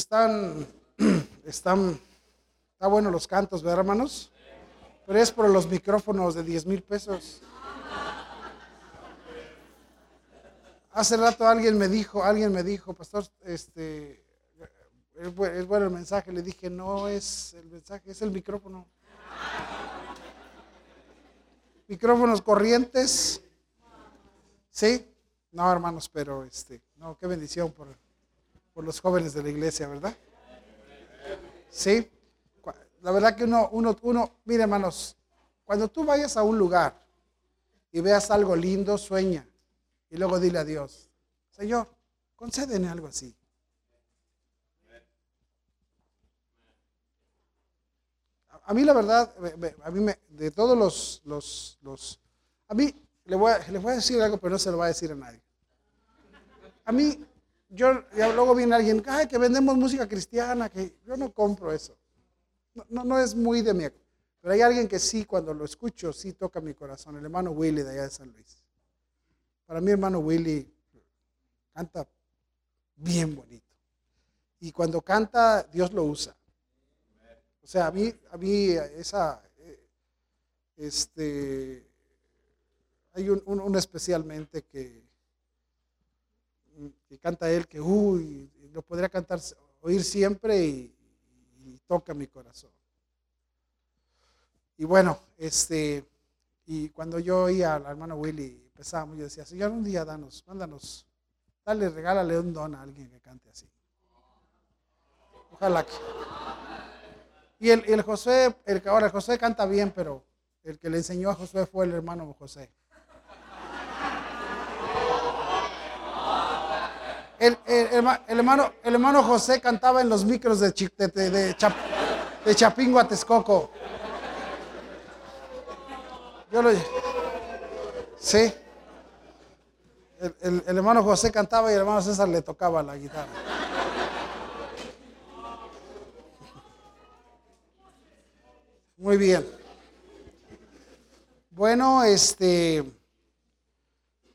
están, están, está bueno los cantos, ¿verdad, hermanos? Pero es por los micrófonos de 10 mil pesos. Hace rato alguien me dijo, alguien me dijo, pastor, este, es bueno el mensaje. Le dije, no es el mensaje, es el micrófono. Micrófonos corrientes. ¿Sí? No, hermanos, pero este, no, qué bendición por, por los jóvenes de la iglesia, ¿verdad? Sí. La verdad que uno, uno, uno, mire hermanos, cuando tú vayas a un lugar y veas algo lindo, sueña y luego dile a Dios, Señor, concédeme algo así. A mí la verdad, a mí me, de todos los, los, los a mí le voy, a, voy a decir algo, pero no se lo voy a decir a nadie. A mí, yo, luego viene alguien, que vendemos música cristiana, que yo no compro eso. No, no, es muy de mi... Pero hay alguien que sí, cuando lo escucho, sí toca mi corazón. El hermano Willy de allá de San Luis. Para mí, hermano Willy canta bien bonito. Y cuando canta, Dios lo usa. O sea, a mí, a mí esa, eh, este, hay un, especialmente que, que, canta él que, uy, lo podría cantar, oír siempre y, toca mi corazón. Y bueno, este, y cuando yo oía al hermano Willy, empezábamos, yo decía, Señor, un día danos, mándanos, dale, regálale un don a alguien que cante así. Ojalá que. Y el, el José, el, ahora el José canta bien, pero el que le enseñó a José fue el hermano José. El, hermano, el hermano José cantaba en los micros de, de, de, de Chapingo a Texcoco. Yo lo Sí. El, el, hermano José cantaba y el hermano César le tocaba la guitarra. Muy bien. Bueno, este,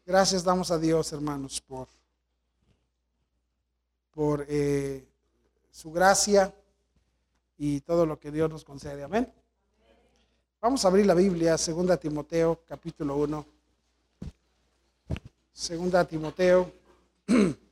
gracias damos a Dios, hermanos, por, por eh, su gracia y todo lo que Dios nos concede. Amén. Vamos a abrir la Biblia, 2 Timoteo, capítulo 1. 2 Timoteo.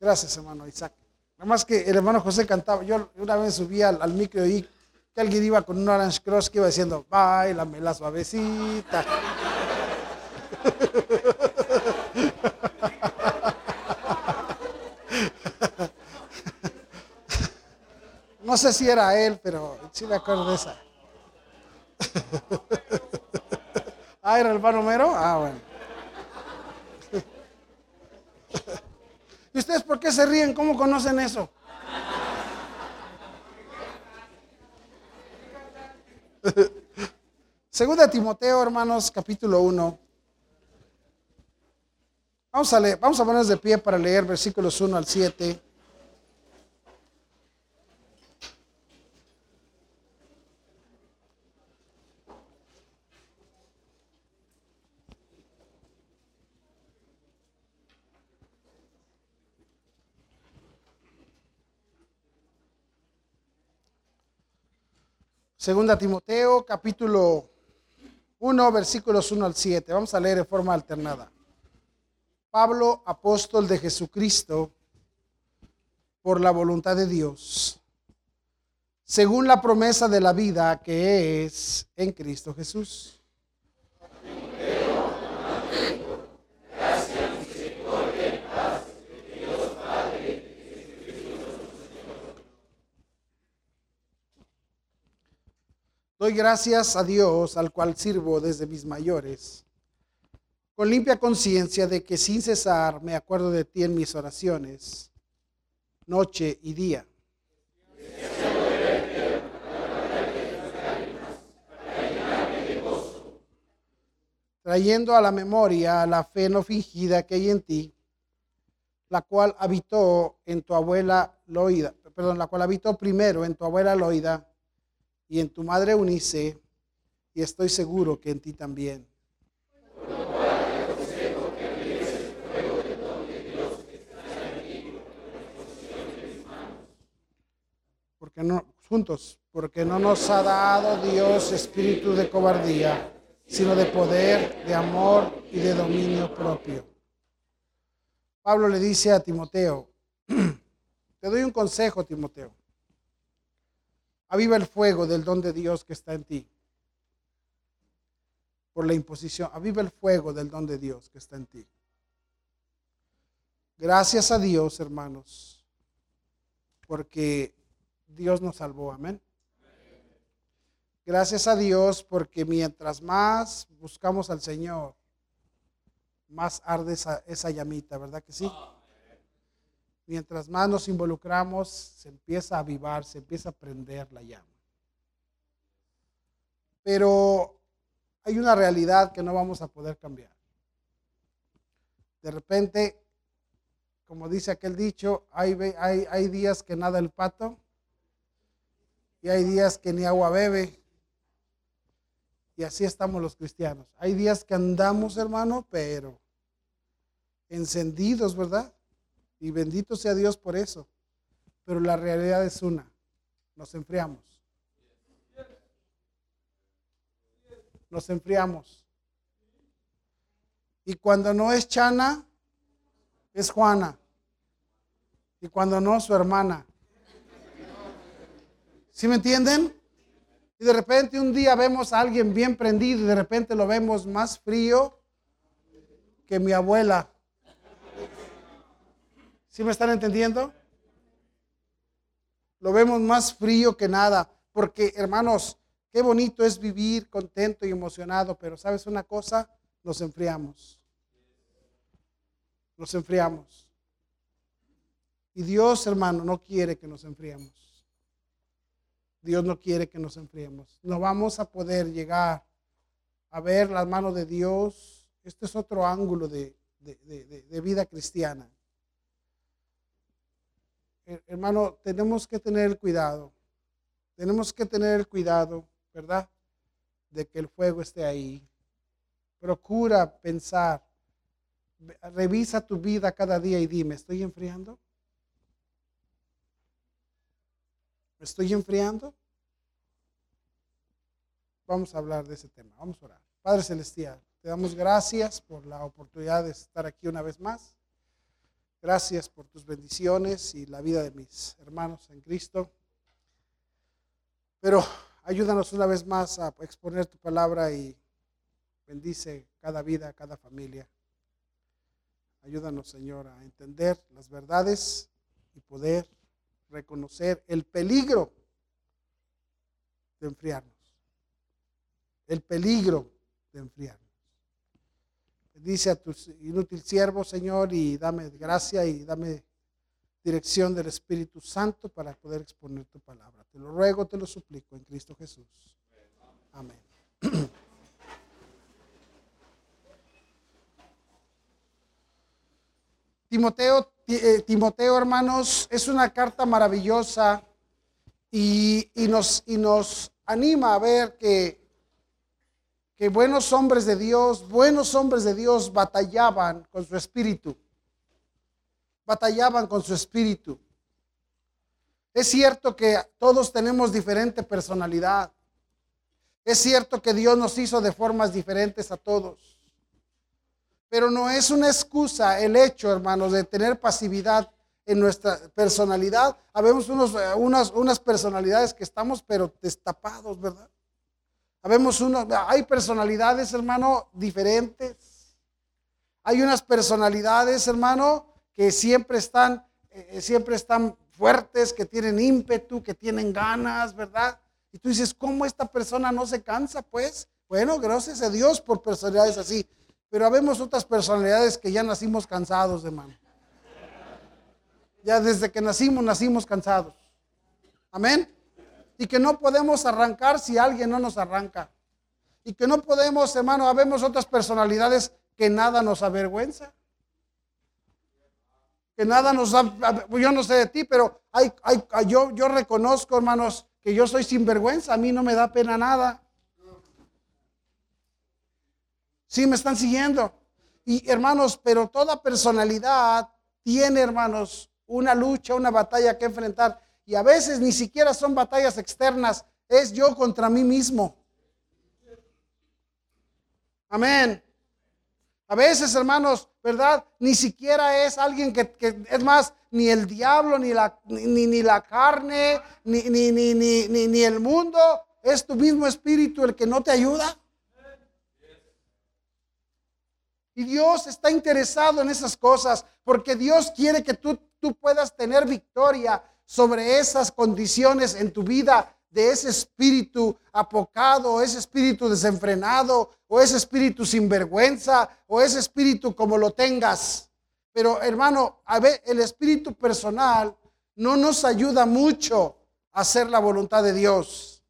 Gracias, hermano Isaac. Nada más que el hermano José cantaba. Yo una vez subí al, micro y que alguien iba con un Orange Cross que iba diciendo, bailame la suavecita. No sé si era él, pero sí me acuerdo de esa. Ah, era el hermano Mero. Ah, bueno. ¿Y ustedes por qué se ríen? ¿Cómo conocen eso? Segunda Timoteo, hermanos, capítulo 1. Vamos a leer, vamos a ponernos de pie para leer versículos 1 al 7. Segunda Timoteo, capítulo 1, versículos 1 al 7. Vamos a leer de forma alternada. Pablo, apóstol de Jesucristo, por la voluntad de Dios, según la promesa de la vida que es en Cristo Jesús Doy gracias a Dios al cual sirvo desde mis mayores, con limpia conciencia de que sin cesar me acuerdo de ti en mis oraciones, noche y día. trayendo a la memoria la fe no fingida que hay en ti, la cual habitó en tu abuela Loida, perdón, la cual habitó primero en tu abuela Loida y en tu madre Unice y estoy seguro que en ti también. Porque no, juntos, porque no nos ha dado Dios espíritu de cobardía, sino de poder, de amor y de dominio propio. Pablo le dice a Timoteo, te doy un consejo, Timoteo. Aviva el fuego del don de Dios que está en ti. Por la imposición, aviva el fuego del don de Dios que está en ti. Gracias a Dios, hermanos, porque Dios nos salvó. Amén. Gracias a Dios porque mientras más buscamos al Señor, más arde esa, esa llamita, ¿verdad que sí? Mientras más nos involucramos, se empieza a avivar, se empieza a prender la llama. Pero hay una realidad que no vamos a poder cambiar. De repente, como dice aquel dicho, hay, hay, hay días que nada el pato y hay días que ni agua bebe. Y así estamos los cristianos. Hay días que andamos, hermano, pero encendidos, ¿verdad? Y bendito sea Dios por eso. Pero la realidad es una. Nos enfriamos. Nos enfriamos. Y cuando no es Chana, es Juana. Y cuando no, su hermana. ¿Sí me entienden? Y de repente un día vemos a alguien bien prendido y de repente lo vemos más frío que mi abuela. ¿Sí me están entendiendo? Lo vemos más frío que nada, porque hermanos, qué bonito es vivir contento y emocionado, pero ¿sabes una cosa? Nos enfriamos. Nos enfriamos. Y Dios, hermano, no quiere que nos enfriemos. Dios no quiere que nos enfriemos. No vamos a poder llegar a ver las manos de Dios. Este es otro ángulo de, de vida cristiana hermano, tenemos que tener el cuidado. Tenemos que tener el cuidado, ¿verdad? De que el fuego esté ahí. Procura pensar. Revisa tu vida cada día y dime, ¿estoy enfriando? ¿Me estoy enfriando? Vamos a hablar de ese tema. Vamos a orar. Padre Celestial, te damos gracias por la oportunidad de estar aquí una vez más. Gracias por tus bendiciones y la vida de mis hermanos en Cristo. Pero ayúdanos una vez más a exponer tu palabra y bendice cada vida, cada familia. Ayúdanos, Señor, a entender las verdades y poder reconocer el peligro de enfriarnos. El peligro de enfriarnos. Dice a tu inútil siervo, Señor, y dame gracia y dame dirección del Espíritu Santo para poder exponer tu palabra. Te lo ruego, te lo suplico en Cristo Jesús. Amén. Timoteo, eh, Timoteo, hermanos, es una carta maravillosa y, nos, y nos anima a ver que que buenos hombres de Dios, buenos hombres de Dios batallaban con su espíritu. Batallaban con su espíritu. Es cierto que todos tenemos diferente personalidad. Es cierto que Dios nos hizo de formas diferentes a todos. Pero no es una excusa el hecho, hermanos, de tener pasividad en nuestra personalidad. Habemos unos, unas, unas personalidades que estamos pero destapados, ¿verdad? Habemos uno, hay personalidades, hermano, diferentes. Hay unas personalidades, hermano, que siempre están, eh, siempre están fuertes, que tienen ímpetu, que tienen ganas, ¿verdad? Y tú dices, ¿cómo esta persona no se cansa? Pues, bueno, gracias a Dios por personalidades así. Pero habemos otras personalidades que ya nacimos cansados, hermano. Ya desde que nacimos, nacimos cansados. Amén y que no podemos arrancar si alguien no nos arranca. Y que no podemos, hermano, habemos otras personalidades que nada nos avergüenza. Que nada nos da, yo no sé de ti, pero hay, hay, yo, yo reconozco, hermanos, que yo soy sinvergüenza, a mí no me da pena nada. Sí, me están siguiendo. Y hermanos, pero toda personalidad tiene, hermanos, una lucha, una batalla que enfrentar. Y a veces ni siquiera son batallas externas, es yo contra mí mismo. Amén. A veces, hermanos, ¿verdad? Ni siquiera es alguien que, es más, ni el diablo, ni la, ni, ni la carne, ni, ni, ni, ni, ni el mundo, es tu mismo espíritu el que no te ayuda. Y Dios está interesado en esas cosas porque Dios quiere que tú, tú puedas tener victoria sobre esas condiciones en tu vida de ese espíritu apocado, ese espíritu desenfrenado, o ese espíritu sin vergüenza, o ese espíritu como lo tengas. Pero hermano, a ver, el espíritu personal no nos ayuda mucho a hacer la voluntad de Dios.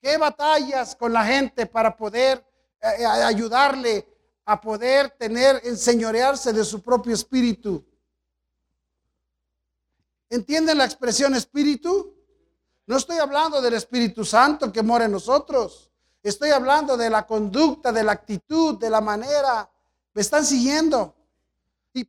¿Qué batallas con la gente para poder eh, eh, ayudarle a poder tener, enseñorearse de su propio espíritu? ¿Entienden la expresión espíritu? No estoy hablando del Espíritu Santo que mora en nosotros. Estoy hablando de la conducta, de la actitud, de la manera. Me están siguiendo. Y,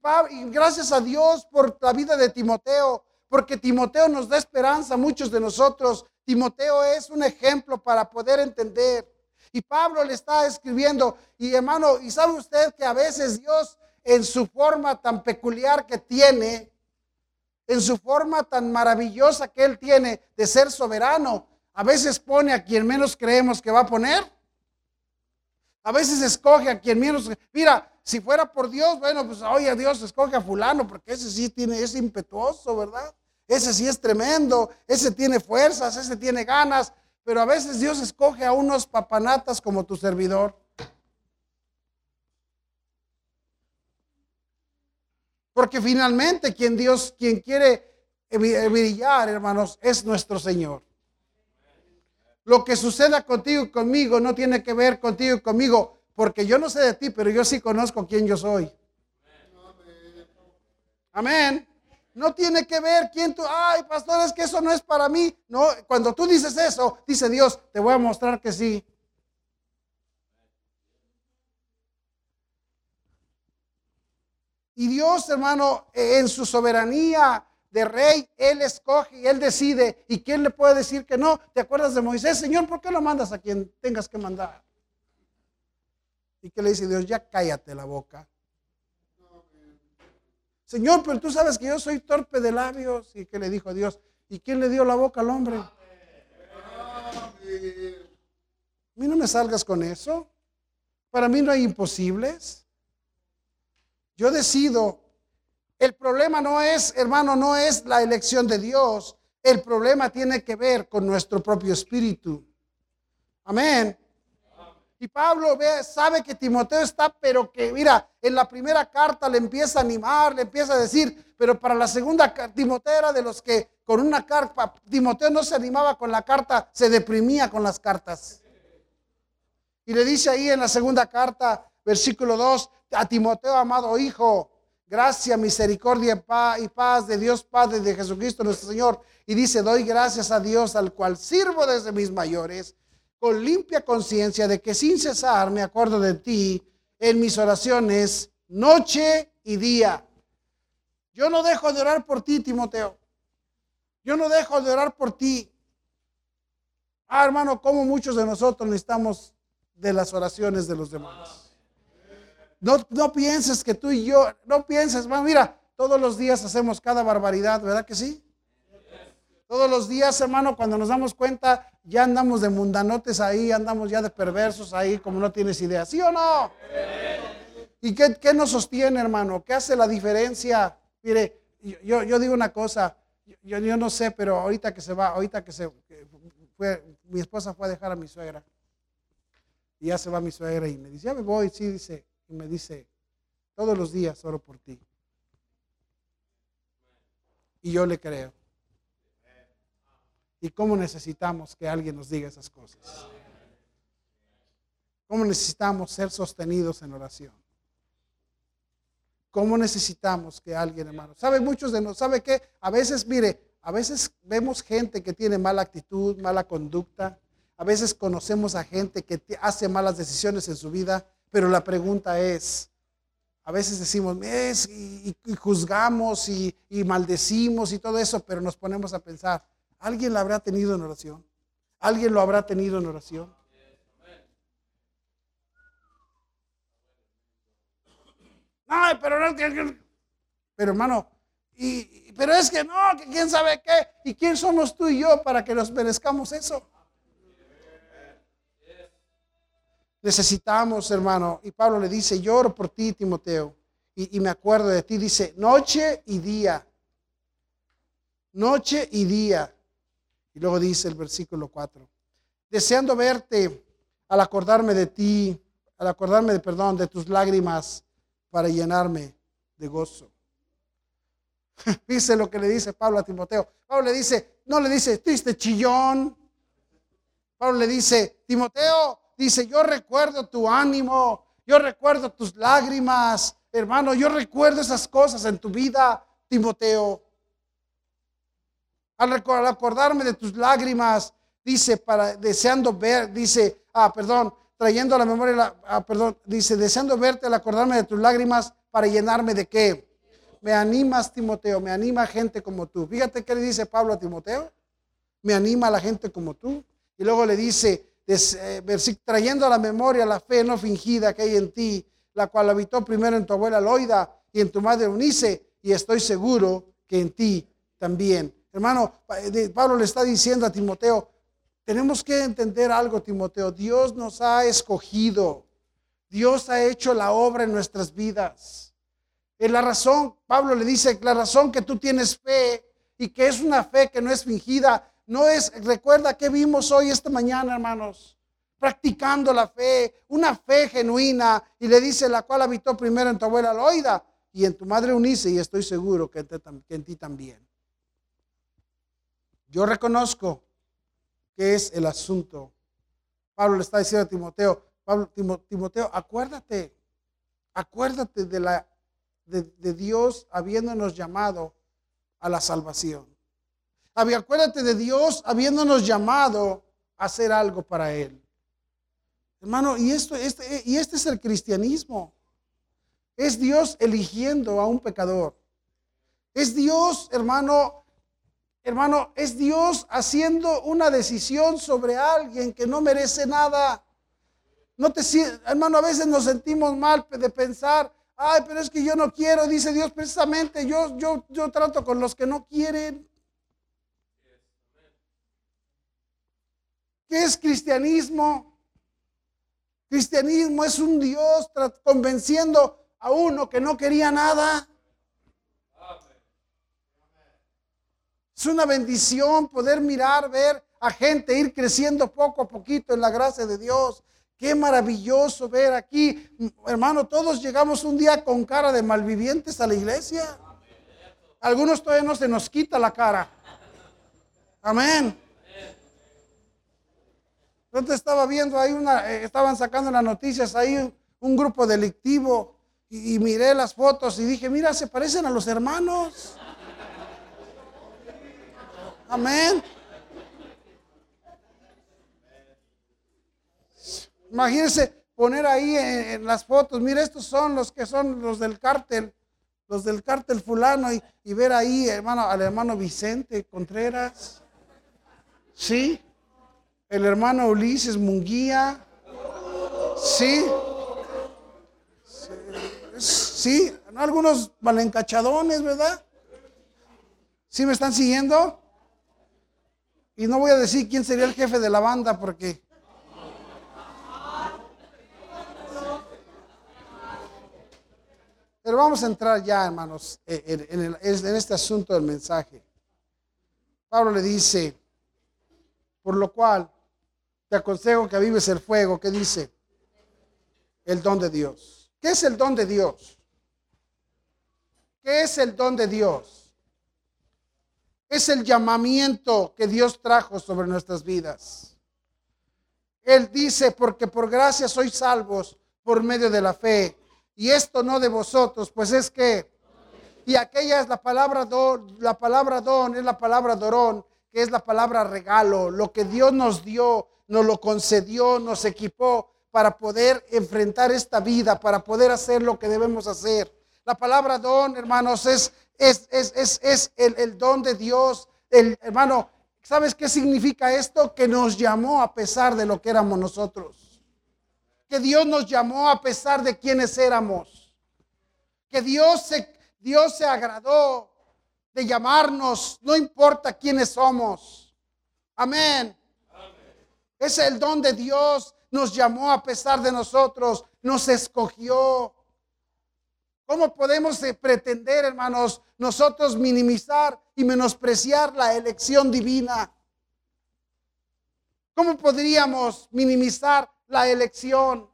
gracias a Dios por la vida de Timoteo, porque Timoteo nos da esperanza a muchos de nosotros. Timoteo es un ejemplo para poder entender. Y Pablo le está escribiendo, y hermano, y sabe usted que a veces Dios en su forma tan peculiar que tiene, en su forma tan maravillosa que Él tiene de ser soberano, a veces pone a quien menos creemos que va a poner. A veces escoge a quien menos. Mira, si fuera por Dios, bueno, pues oye, Dios escoge a fulano, porque ese sí tiene, es impetuoso, ¿verdad? Ese sí es tremendo, ese tiene fuerzas, ese tiene ganas, pero a veces Dios escoge a unos papanatas como tu servidor. Porque finalmente quien Dios, quien quiere brillar, hermanos, es nuestro Señor. Lo que suceda contigo y conmigo no tiene que ver contigo y conmigo, porque yo no sé de ti, pero yo sí conozco quién yo soy. Amén. No tiene que ver quién tú, ay, pastor, es que eso no es para mí. No, cuando tú dices eso, dice Dios, te voy a mostrar que sí. Y Dios, hermano, en su soberanía de rey, Él escoge y Él decide. ¿Y quién le puede decir que no? ¿Te acuerdas de Moisés? Señor, ¿por qué lo mandas a quien tengas que mandar? ¿Y qué le dice Dios? Ya cállate la boca. Señor, pero tú sabes que yo soy torpe de labios. ¿Y qué le dijo Dios? ¿Y quién le dio la boca al hombre? A mí no me salgas con eso. Para mí no hay imposibles. Yo decido. El problema no es, hermano, no es la elección de Dios. El problema tiene que ver con nuestro propio espíritu. Amén. Y Pablo ve, sabe que Timoteo está, pero que, mira, en la primera carta le empieza a animar, le empieza a decir, pero para la segunda, Timoteo era de los que con una carta, Timoteo no se animaba con la carta, se deprimía con las cartas. Y le dice ahí en la segunda carta, versículo 2, a Timoteo, amado hijo, gracia, misericordia y paz de Dios Padre de Jesucristo nuestro Señor. Y dice, doy gracias a Dios al cual sirvo desde mis mayores, con limpia conciencia de que sin cesar me acuerdo de ti en mis oraciones noche y día. Yo no dejo de orar por ti, Timoteo. Yo no dejo de orar por ti. Ah, hermano, como muchos de nosotros necesitamos de las oraciones de los demás. No, pienses que tú y yo, no pienses, mira, todos los días hacemos cada barbaridad, ¿verdad que sí? Todos los días, hermano, cuando nos damos cuenta, ya andamos de mundanotes ahí, andamos ya de perversos ahí, como no tienes idea, ¿sí o no? ¿Y qué, nos sostiene, hermano? ¿Qué hace la diferencia? Mire, yo, yo digo una cosa, yo, yo, no sé, pero ahorita que se va, ahorita que se fue, mi esposa fue a dejar a mi suegra. Y ya se va mi suegra y me dice, ya me voy, sí, dice, y me dice, todos los días oro por ti. Y yo le creo. ¿Y cómo necesitamos que alguien nos diga esas cosas? ¿Cómo necesitamos ser sostenidos en oración? ¿Cómo necesitamos que alguien, hermano? ¿Sabe muchos de nosotros? ¿Sabe qué? A veces, mire, a veces vemos gente que tiene mala actitud, mala conducta. A veces conocemos a gente que hace malas decisiones en su vida Pero la pregunta es, a veces decimos, y, juzgamos y, y maldecimos y todo eso, pero nos ponemos a pensar, ¿alguien la habrá tenido en oración? ¿Alguien lo habrá tenido en oración? Ay, pero no, pero hermano, y, pero es que no, que quién sabe qué, y quién somos tú y yo para que nos merezcamos eso. Necesitamos, hermano, y Pablo le dice, lloro por ti, Timoteo, y, me acuerdo de ti, dice, noche y día, noche y día. Y luego dice el versículo 4, deseando verte al acordarme de ti, al acordarme de, perdón, de tus lágrimas para llenarme de gozo. dice lo que le dice Pablo a Timoteo. Pablo le dice, no le dice, triste chillón. Pablo le dice, Timoteo, dice, yo recuerdo tu ánimo, yo recuerdo tus lágrimas, hermano, yo recuerdo esas cosas en tu vida, Timoteo. Al, acordarme de tus lágrimas, dice, para deseando ver, dice, ah, perdón, trayendo a la memoria, ah, perdón, dice, deseando verte al acordarme de tus lágrimas para llenarme de qué? Me animas, Timoteo, me anima gente como tú. Fíjate qué le dice Pablo a Timoteo. Me anima la gente como tú. Y luego le dice, trayendo a la memoria la fe no fingida que hay en ti, la cual habitó primero en tu abuela Loida y en tu madre Unice, y estoy seguro que en ti también. Hermano, Pablo le está diciendo a Timoteo, tenemos que entender algo, Timoteo. Dios nos ha escogido. Dios ha hecho la obra en nuestras vidas. Es la razón, Pablo le dice, la razón que tú tienes fe y que es una fe que no es fingida, no es, recuerda que vimos hoy, esta mañana, hermanos, practicando la fe, una fe genuina, y le dice, la cual habitó primero en tu abuela Loida y en tu madre Unice, y estoy seguro que en, ti también. Yo reconozco que es el asunto. Pablo le está diciendo a Timoteo, Pablo, Timoteo, acuérdate, acuérdate de la de, Dios habiéndonos llamado a la salvación. Acuérdate de Dios habiéndonos llamado a hacer algo para Él. Hermano, y, esto, este, y este es el cristianismo. Es Dios eligiendo a un pecador. Es Dios, hermano, hermano, es Dios haciendo una decisión sobre alguien que no merece nada. No te, hermano, a veces nos sentimos mal de pensar, Ay, pero es que yo no quiero, dice Dios, precisamente yo, yo, yo trato con los que no quieren. ¿Qué es cristianismo? Cristianismo es un Dios convenciendo a uno que no quería nada. Es una bendición poder mirar, ver a gente ir creciendo poco a poquito en la gracia de Dios. Qué maravilloso ver aquí, hermano, todos llegamos un día con cara de malvivientes a la iglesia. Algunos todavía no se nos quita la cara. Amén. Entonces estaba viendo ahí una, eh, estaban sacando las noticias ahí un, grupo delictivo y, y miré las fotos y dije, mira, se parecen a los hermanos. Amén. Imagínense poner ahí en, las fotos, mira, estos son los que son los del cártel, los del cártel fulano, y, ver ahí, hermano, al hermano Vicente Contreras, ¿sí? El hermano Ulises Munguía, ¿sí? Sí, algunos malencachadones, ¿verdad? ¿Sí me están siguiendo? Y no voy a decir quién sería el jefe de la banda porque Pero vamos a entrar ya, hermanos, en, este asunto del mensaje. Pablo le dice, por lo cual te aconsejo que avives el fuego. ¿Qué dice? El don de Dios. ¿Qué es el don de Dios? ¿Qué es el don de Dios? Es el llamamiento que Dios trajo sobre nuestras vidas. Él dice, porque por gracia sois salvos por medio de la fe y esto no de vosotros, pues es que, y aquella es la palabra don, la palabra don es la palabra dorón, que es la palabra regalo, lo que Dios nos dio, nos lo concedió, nos equipó para poder enfrentar esta vida, para poder hacer lo que debemos hacer. La palabra don, hermanos, es, es, es, es el, el, don de Dios. El, hermano, ¿sabes qué significa esto? Que nos llamó a pesar de lo que éramos nosotros. Que Dios nos llamó a pesar de quienes éramos. Que Dios se, Dios se agradó de llamarnos, no importa quiénes somos. Amén. Es el don de Dios. Nos llamó a pesar de nosotros, nos escogió. ¿Cómo podemos pretender, hermanos, nosotros minimizar y menospreciar la elección divina? ¿Cómo podríamos minimizar la elección?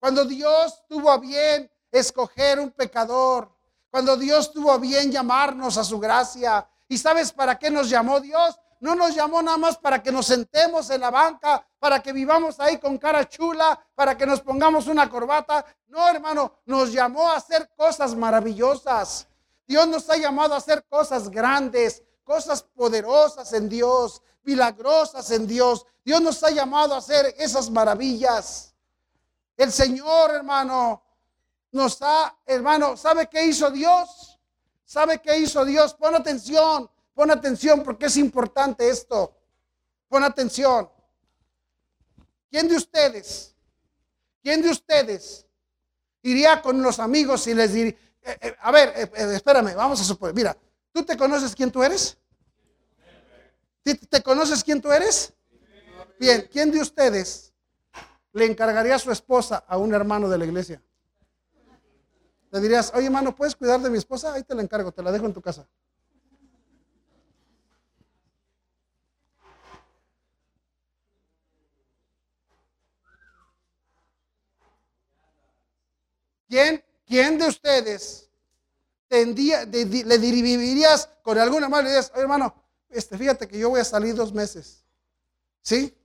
Cuando Dios tuvo a bien escoger un pecador, cuando Dios tuvo bien llamarnos a su gracia, ¿Y sabes para qué nos llamó Dios? No nos llamó nada más para que nos sentemos en la banca, para que vivamos ahí con cara chula, para que nos pongamos una corbata. No, hermano, nos llamó a hacer cosas maravillosas. Dios nos ha llamado a hacer cosas grandes, cosas poderosas en Dios, milagrosas en Dios. Dios nos ha llamado a hacer esas maravillas. El Señor, hermano, nos ha, hermano, ¿sabe qué hizo Dios? ¿Sabe qué hizo Dios? Pon atención, pon atención porque es importante esto. Pon atención. ¿Quién de ustedes, quién de ustedes iría con los amigos y les diría, eh, eh, a ver, eh, espérame, vamos a suponer, mira, ¿tú te conoces quién tú eres? ¿Te, ¿Te conoces quién tú eres? Bien, ¿quién de ustedes le encargaría a su esposa a un hermano de la iglesia? Le dirías, oye hermano, ¿puedes cuidar de mi esposa? Ahí te la encargo, te la dejo en tu casa. ¿Quién, quién de ustedes tendía, le dirigirías con algún hermano y dirías, oye hermano, este, fíjate que yo voy a salir dos meses? ¿Sí?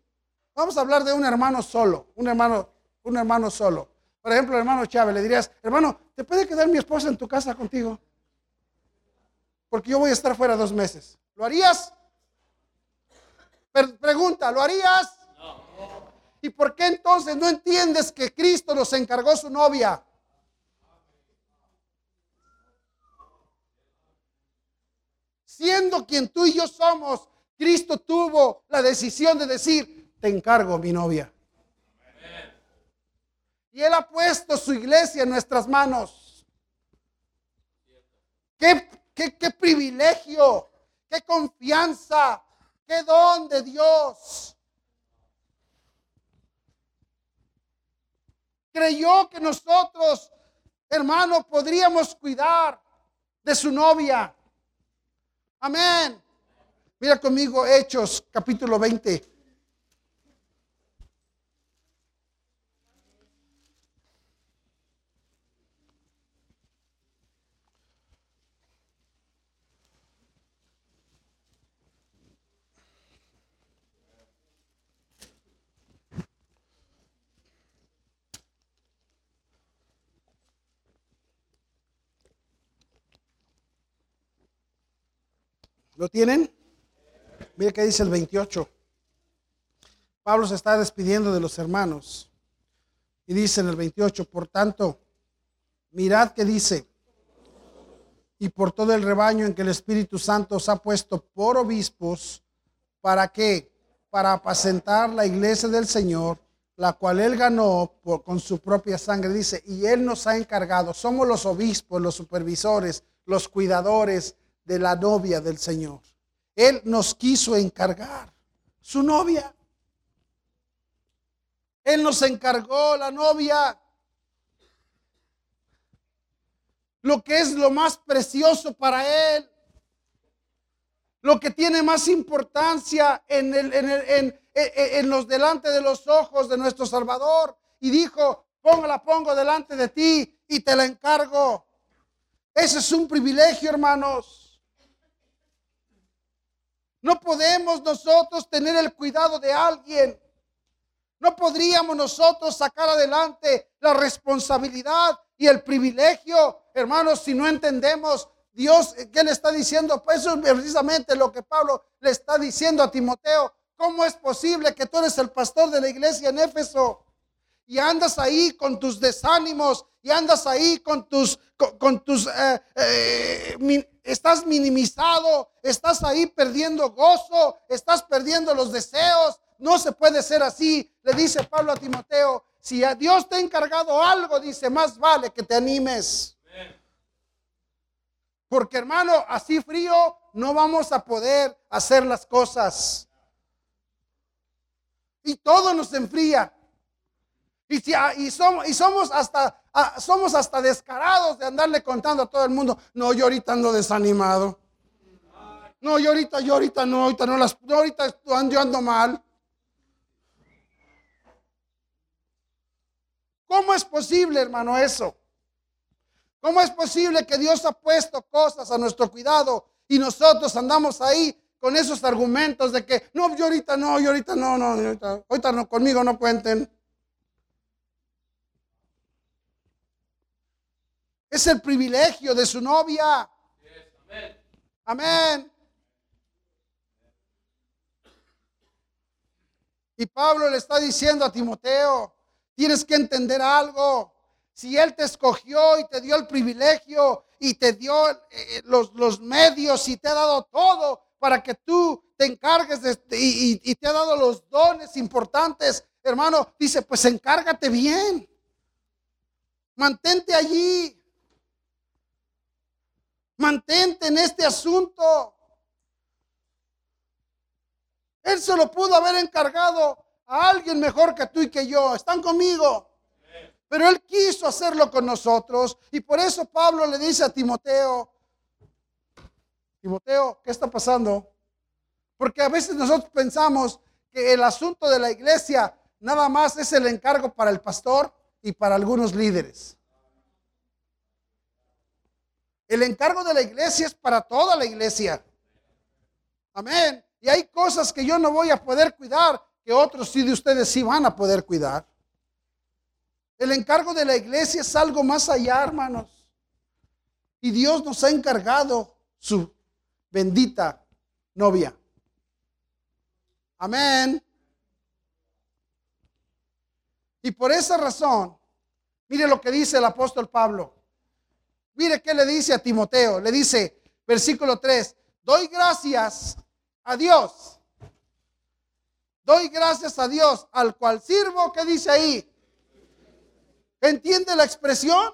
Vamos a hablar de un hermano solo, un hermano, un hermano solo. Por ejemplo, hermano Chávez, le dirías, hermano, ¿te puede quedar mi esposa en tu casa contigo? Porque yo voy a estar fuera dos meses. ¿Lo harías? pregunta, ¿lo harías? ¿Y por qué entonces no entiendes que Cristo nos encargó su novia? Siendo quien tú y yo somos, Cristo tuvo la decisión de decir, te encargo mi novia. Y Él ha puesto su iglesia en nuestras manos. Qué, qué, privilegio, qué confianza, qué don de Dios. Creyó que nosotros, hermanos, podríamos cuidar de su novia. Amén. Mira conmigo Hechos capítulo 20. ¿Lo tienen? Mire qué dice el 28. Pablo se está despidiendo de los hermanos. Y dice en el 28, por tanto, mirad que dice, y por todo el rebaño en que el Espíritu Santo os ha puesto por obispos, ¿para qué? Para apacentar la iglesia del Señor, la cual él ganó con su propia sangre. Dice, y él nos ha encargado, somos los obispos, los supervisores, los cuidadores, de la novia del Señor. Él nos quiso encargar, su novia. Él nos encargó la novia. Lo que es lo más precioso para Él. Lo que tiene más importancia en, el, en, en, en los delante de los ojos de nuestro Salvador. Y dijo, póngala, pongo delante de ti y te la encargo. Ese es un privilegio, hermanos. No podemos nosotros tener el cuidado de alguien. No podríamos nosotros sacar adelante la responsabilidad y el privilegio, hermanos, si no entendemos Dios, ¿qué le está diciendo? Pues eso es precisamente lo que Pablo le está diciendo a Timoteo. ¿cómo es posible que tú eres el pastor de la iglesia en Éfeso? Y andas ahí con tus desánimos, y andas ahí con tus, con, tus, eh, eh, estás minimizado, estás ahí perdiendo gozo, estás perdiendo los deseos. No se puede ser así, le dice Pablo a Timoteo. Si a Dios te ha encargado algo, dice, más vale que te animes. Porque hermano, así frío no vamos a poder hacer las cosas. Y todo nos enfría. Y, si, y, somos, y somos, hasta, somos hasta descarados de andarle contando a todo el mundo. No, yo ahorita ando desanimado. No, yo ahorita, yo ahorita no, ahorita no las, yo ahorita yo ando mal. ¿Cómo es posible, hermano, eso? ¿Cómo es posible que Dios ha puesto cosas a nuestro cuidado y nosotros andamos ahí con esos argumentos de que no, yo ahorita no, yo ahorita no, no, ahorita, ahorita no, conmigo no cuenten? Es el privilegio de su novia. Amén. Y Pablo le está diciendo a Timoteo, tienes que entender algo. Si Él te escogió y te dio el privilegio y te dio eh, los, los, medios y te ha dado todo para que tú te encargues de, y, y te ha dado los dones importantes, hermano, dice, pues encárgate bien. Mantente allí. Mantente en este asunto. Él se lo pudo haber encargado a alguien mejor que tú y que yo. ¿Están conmigo? Pero Él quiso hacerlo con nosotros. Y por eso Pablo le dice a Timoteo, Timoteo, ¿qué está pasando? Porque a veces nosotros pensamos que el asunto de la iglesia nada más es el encargo para el pastor y para algunos líderes. El encargo de la iglesia es para toda la iglesia. Amén. Y hay cosas que yo no voy a poder cuidar, que otros sí de ustedes sí van a poder cuidar. El encargo de la iglesia es algo más allá, hermanos. Y Dios nos ha encargado su bendita novia. Amén. Y por esa razón, mire lo que dice el apóstol Pablo. Mire qué le dice a Timoteo. Le dice, versículo 3, doy gracias a Dios. Doy gracias a Dios al cual sirvo. ¿Qué dice ahí? ¿Entiende la expresión?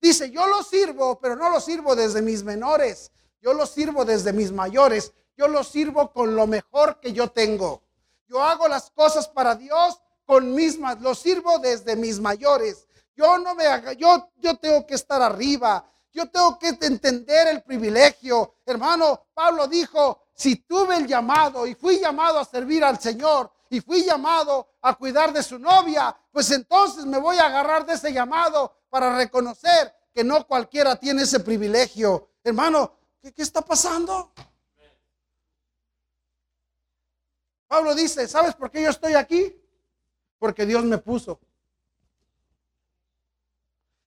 Dice, yo lo sirvo, pero no lo sirvo desde mis menores. Yo lo sirvo desde mis mayores. Yo lo sirvo con lo mejor que yo tengo. Yo hago las cosas para Dios con mismas. Lo sirvo desde mis mayores. Yo no me haga, yo, yo tengo que estar arriba. Yo tengo que entender el privilegio. Hermano, Pablo dijo, si tuve el llamado y fui llamado a servir al Señor y fui llamado a cuidar de su novia, pues entonces me voy a agarrar de ese llamado para reconocer que no cualquiera tiene ese privilegio. Hermano, ¿qué, qué está pasando? Pablo dice, ¿sabes por qué yo estoy aquí? Porque Dios me puso.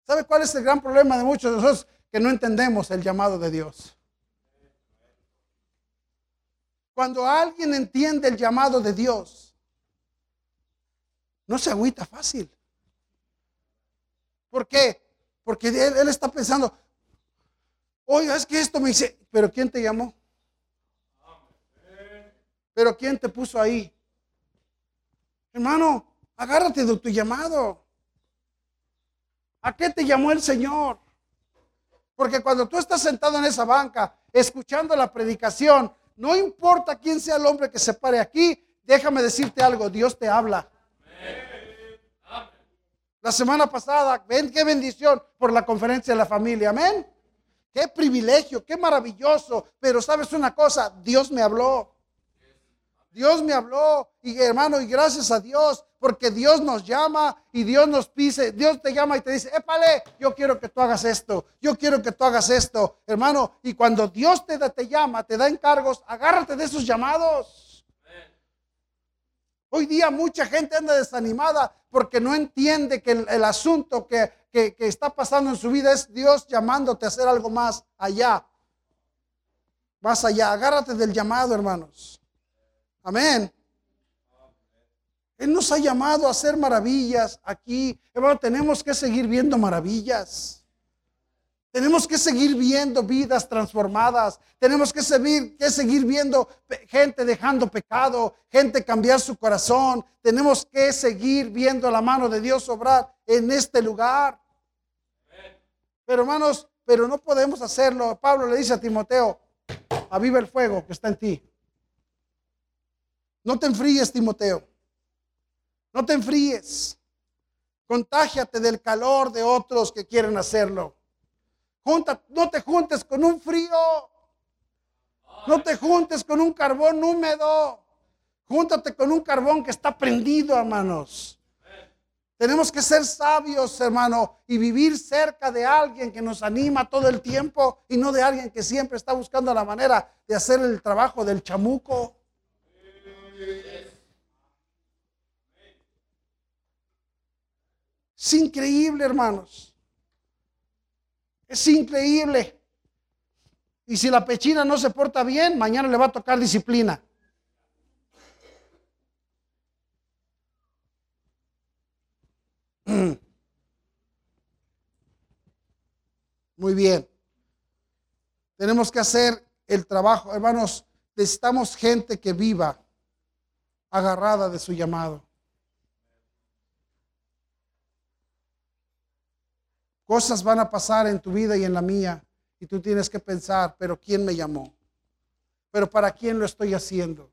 ¿Sabe cuál es el gran problema de muchos de nosotros? Que no entendemos el llamado de Dios. Cuando alguien entiende el llamado de Dios, no se agüita fácil. ¿Por qué? Porque él, está pensando, oiga, es que esto me dice, pero ¿quién te llamó? ¿Pero quién te puso ahí? Hermano, agárrate de tu llamado. ¿A qué te llamó el Señor? Porque cuando tú estás sentado en esa banca, escuchando la predicación, no importa quién sea el hombre que se pare aquí, déjame decirte algo, Dios te habla. La semana pasada, ven qué bendición por la conferencia de la familia, amén. Qué privilegio, qué maravilloso. Pero sabes una cosa, Dios me habló. Dios me habló y hermano, y gracias a Dios, porque Dios nos llama y Dios nos pise, Dios te llama y te dice, épale, yo quiero que tú hagas esto, yo quiero que tú hagas esto, hermano. Y cuando Dios te, te llama, te da encargos, agárrate de esos llamados. Hoy día mucha gente anda desanimada porque no entiende que el, asunto que, que está pasando en su vida es Dios llamándote a hacer algo más allá. Más allá, agárrate del llamado, hermanos. Amén. Él nos ha llamado a hacer maravillas aquí. Hermano, tenemos que seguir viendo maravillas. Tenemos que seguir viendo vidas transformadas. Tenemos que seguir, que seguir viendo gente dejando pecado, gente cambiar su corazón. Tenemos que seguir viendo la mano de Dios obrar en este lugar. Pero hermanos, pero no podemos hacerlo. Pablo le dice a Timoteo, aviva el fuego que está en ti. No te enfríes, Timoteo. No te enfríes. Contágiate del calor de otros que quieren hacerlo. No te juntes con un frío. No te juntes con un carbón húmedo. Júntate con un carbón que está prendido, hermanos. Tenemos que ser sabios, hermano, y vivir cerca de alguien que nos anima todo el tiempo y no de alguien que siempre está buscando la manera de hacer el trabajo del chamuco. Es increíble, hermanos. Es increíble. Y si la pechina no se porta bien, mañana le va a tocar disciplina. Muy bien. Tenemos que hacer el trabajo. Hermanos, necesitamos gente que viva agarrada de su llamado. Cosas van a pasar en tu vida y en la mía y tú tienes que pensar, pero ¿quién me llamó? ¿Pero para quién lo estoy haciendo?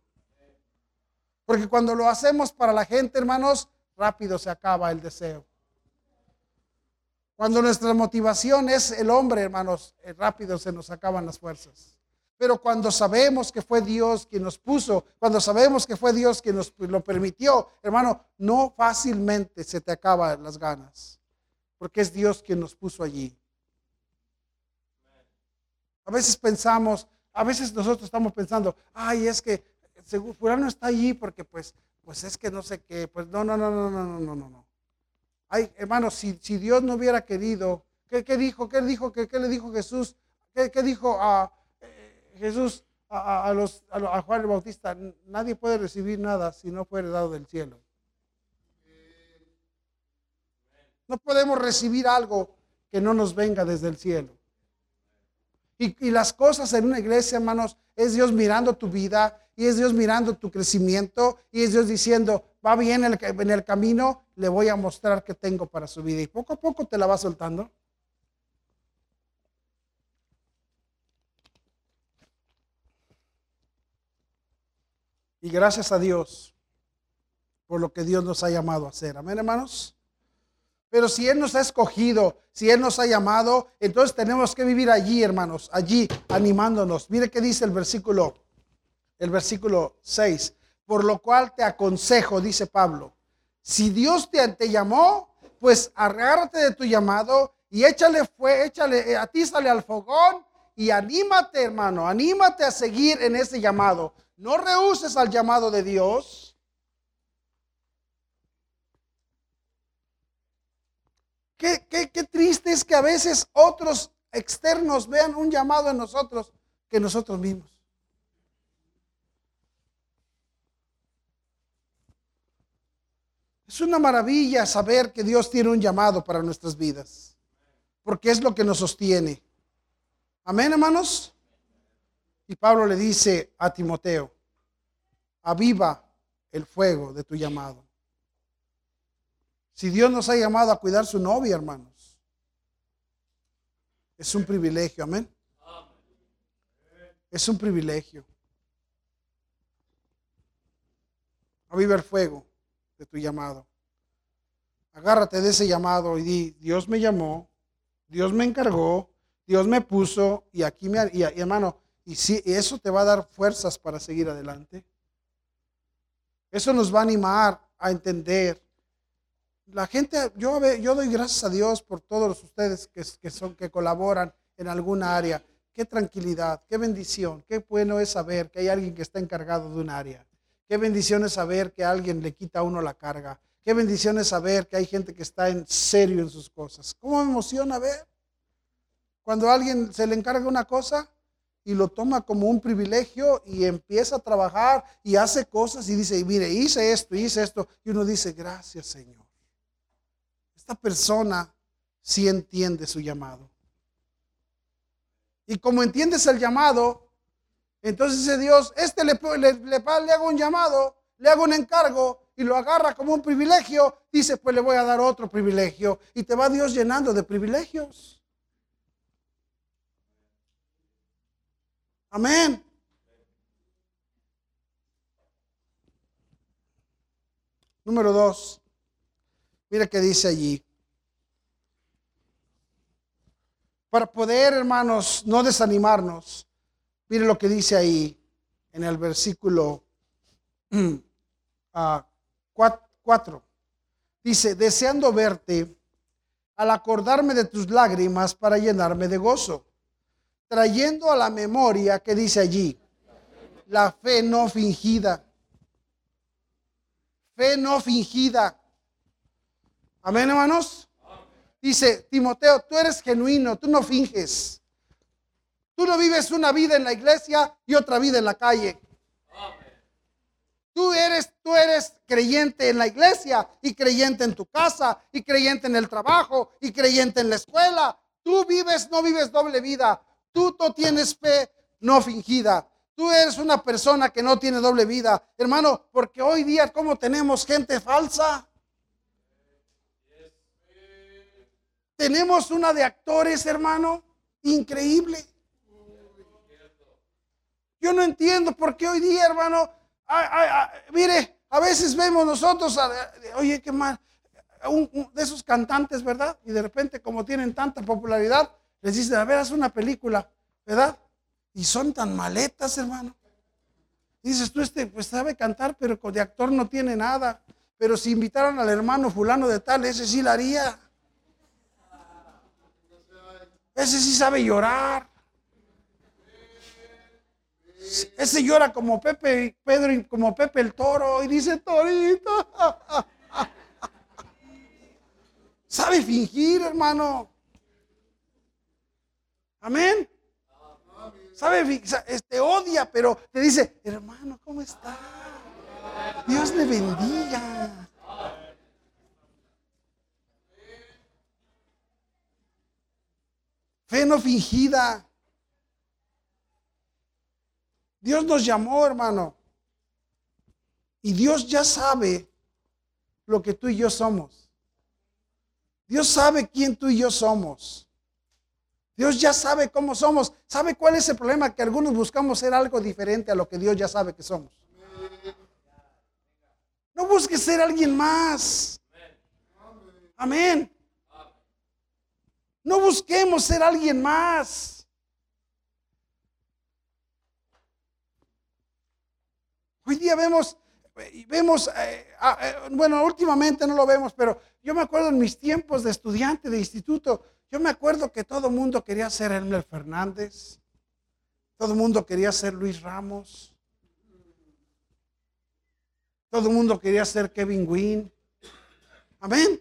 Porque cuando lo hacemos para la gente, hermanos, rápido se acaba el deseo. Cuando nuestra motivación es el hombre, hermanos, eh, rápido se nos acaban las fuerzas. Pero cuando sabemos que fue Dios quien nos puso, cuando sabemos que fue Dios quien nos lo permitió, hermano, no fácilmente se te acaban las ganas porque es Dios quien nos puso allí. A veces pensamos, a veces nosotros estamos pensando, ay, es que fulano está allí porque pues, pues es que no sé qué, pues no, no, no, no, no, no, no, no. Ay, hermanos, si, si Dios no hubiera querido, ¿qué, qué dijo? ¿Qué dijo? ¿Qué, qué le dijo Jesús? ¿Qué, qué dijo a eh, Jesús a, a, a Juan el Bautista? Nadie puede recibir nada si no fuere dado del cielo. No podemos recibir algo que no nos venga desde el cielo. Y, las cosas en una iglesia, hermanos, es Dios mirando tu vida y es Dios mirando tu crecimiento y es Dios diciendo, va bien en el, camino, le voy a mostrar qué tengo para su vida. Y poco a poco te la va soltando. Y gracias a Dios por lo que Dios nos ha llamado a hacer. Amén, hermanos. Pero si Él nos ha escogido, si Él nos ha llamado, entonces tenemos que vivir allí, hermanos, allí, animándonos. Mire qué dice el versículo, el versículo 6. Por lo cual te aconsejo, dice Pablo, si Dios te, te llamó, pues agárrate de tu llamado y échale, fue, échale, eh, atízale al fogón y anímate, hermano, anímate a seguir en ese llamado. No rehuses al llamado de Dios Qué, triste es que a veces otros externos vean un llamado en nosotros que nosotros mismos. Es una maravilla saber que Dios tiene un llamado para nuestras vidas, porque es lo que nos sostiene. Amén, hermanos. Y Pablo le dice a Timoteo, aviva el fuego de tu llamado. Si Dios nos ha llamado a cuidar su novia, hermanos, es un privilegio, amén. Es un privilegio. Aviva el fuego de tu llamado. Agárrate de ese llamado y di, Dios me llamó, Dios me encargó, Dios me puso y aquí me... Y, hermano, y, si, eso te va a dar fuerzas para seguir adelante. Eso nos va a animar a entender la gente, yo, yo doy gracias a Dios por todos ustedes que, que, son, que colaboran en alguna área. Qué tranquilidad, qué bendición, qué bueno es saber que hay alguien que está encargado de un área. Qué bendición es saber que alguien le quita a uno la carga. Qué bendición es saber que hay gente que está en serio en sus cosas. ¿Cómo me emociona ver? Cuando alguien se le encarga una cosa y lo toma como un privilegio y empieza a trabajar y hace cosas y dice, mire, hice esto, hice esto. Y uno dice, gracias Señor. Esta persona sí entiende su llamado. Y como entiendes el llamado, entonces dice Dios, este le, le, le, le hago un llamado, le hago un encargo y lo agarra como un privilegio, dice, pues le voy a dar otro privilegio. Y te va Dios llenando de privilegios. Amén. Número dos. Mira qué dice allí. Para poder, hermanos, no desanimarnos. Mire lo que dice ahí en el versículo 4. Ah, dice, deseando verte al acordarme de tus lágrimas para llenarme de gozo trayendo a la memoria que dice allí, la fe no fingida. Fe no fingida. Amén, hermanos. Dice Timoteo, tú eres genuino, tú no finges. Tú no vives una vida en la iglesia y otra vida en la calle. Tú eres, tú eres creyente en la iglesia y creyente en tu casa y creyente en el trabajo y creyente en la escuela. Tú vives, no vives doble vida. Tú no tienes fe no fingida. Tú eres una persona que no tiene doble vida. Hermano, porque hoy día como tenemos gente falsa. Tenemos una de actores, hermano, increíble. Yo no entiendo por qué hoy día, hermano, mire, a veces vemos nosotros, oye, qué mal, de esos cantantes, ¿verdad? Y de repente, como tienen tanta popularidad, les dicen, a ver, haz una película, ¿verdad? Y son tan maletas, hermano. dices, tú este, pues sabe cantar, pero de actor no tiene nada. Pero si invitaran al hermano fulano de tal, ese sí la haría. Ese sí sabe llorar. Ese llora como Pepe, Pedro, y como Pepe el toro, y dice, Torito. sabe fingir, hermano. Amén. ¿Sabe? Este odia, pero te dice, hermano, ¿cómo está? Dios le bendiga. Fe no fingida. Dios nos llamó, hermano. Y Dios ya sabe lo que tú y yo somos. Dios sabe quién tú y yo somos. Dios ya sabe cómo somos. ¿Sabe cuál es el problema? Que algunos buscamos ser algo diferente a lo que Dios ya sabe que somos. No busques ser alguien más. Amén. No busquemos ser alguien más. Hoy día vemos, vemos, eh, eh, bueno, últimamente no lo vemos, pero yo me acuerdo en mis tiempos de estudiante de instituto, yo me acuerdo que todo el mundo quería ser Elmer Fernández, todo el mundo quería ser Luis Ramos, todo el mundo quería ser Kevin Wynn. Amén.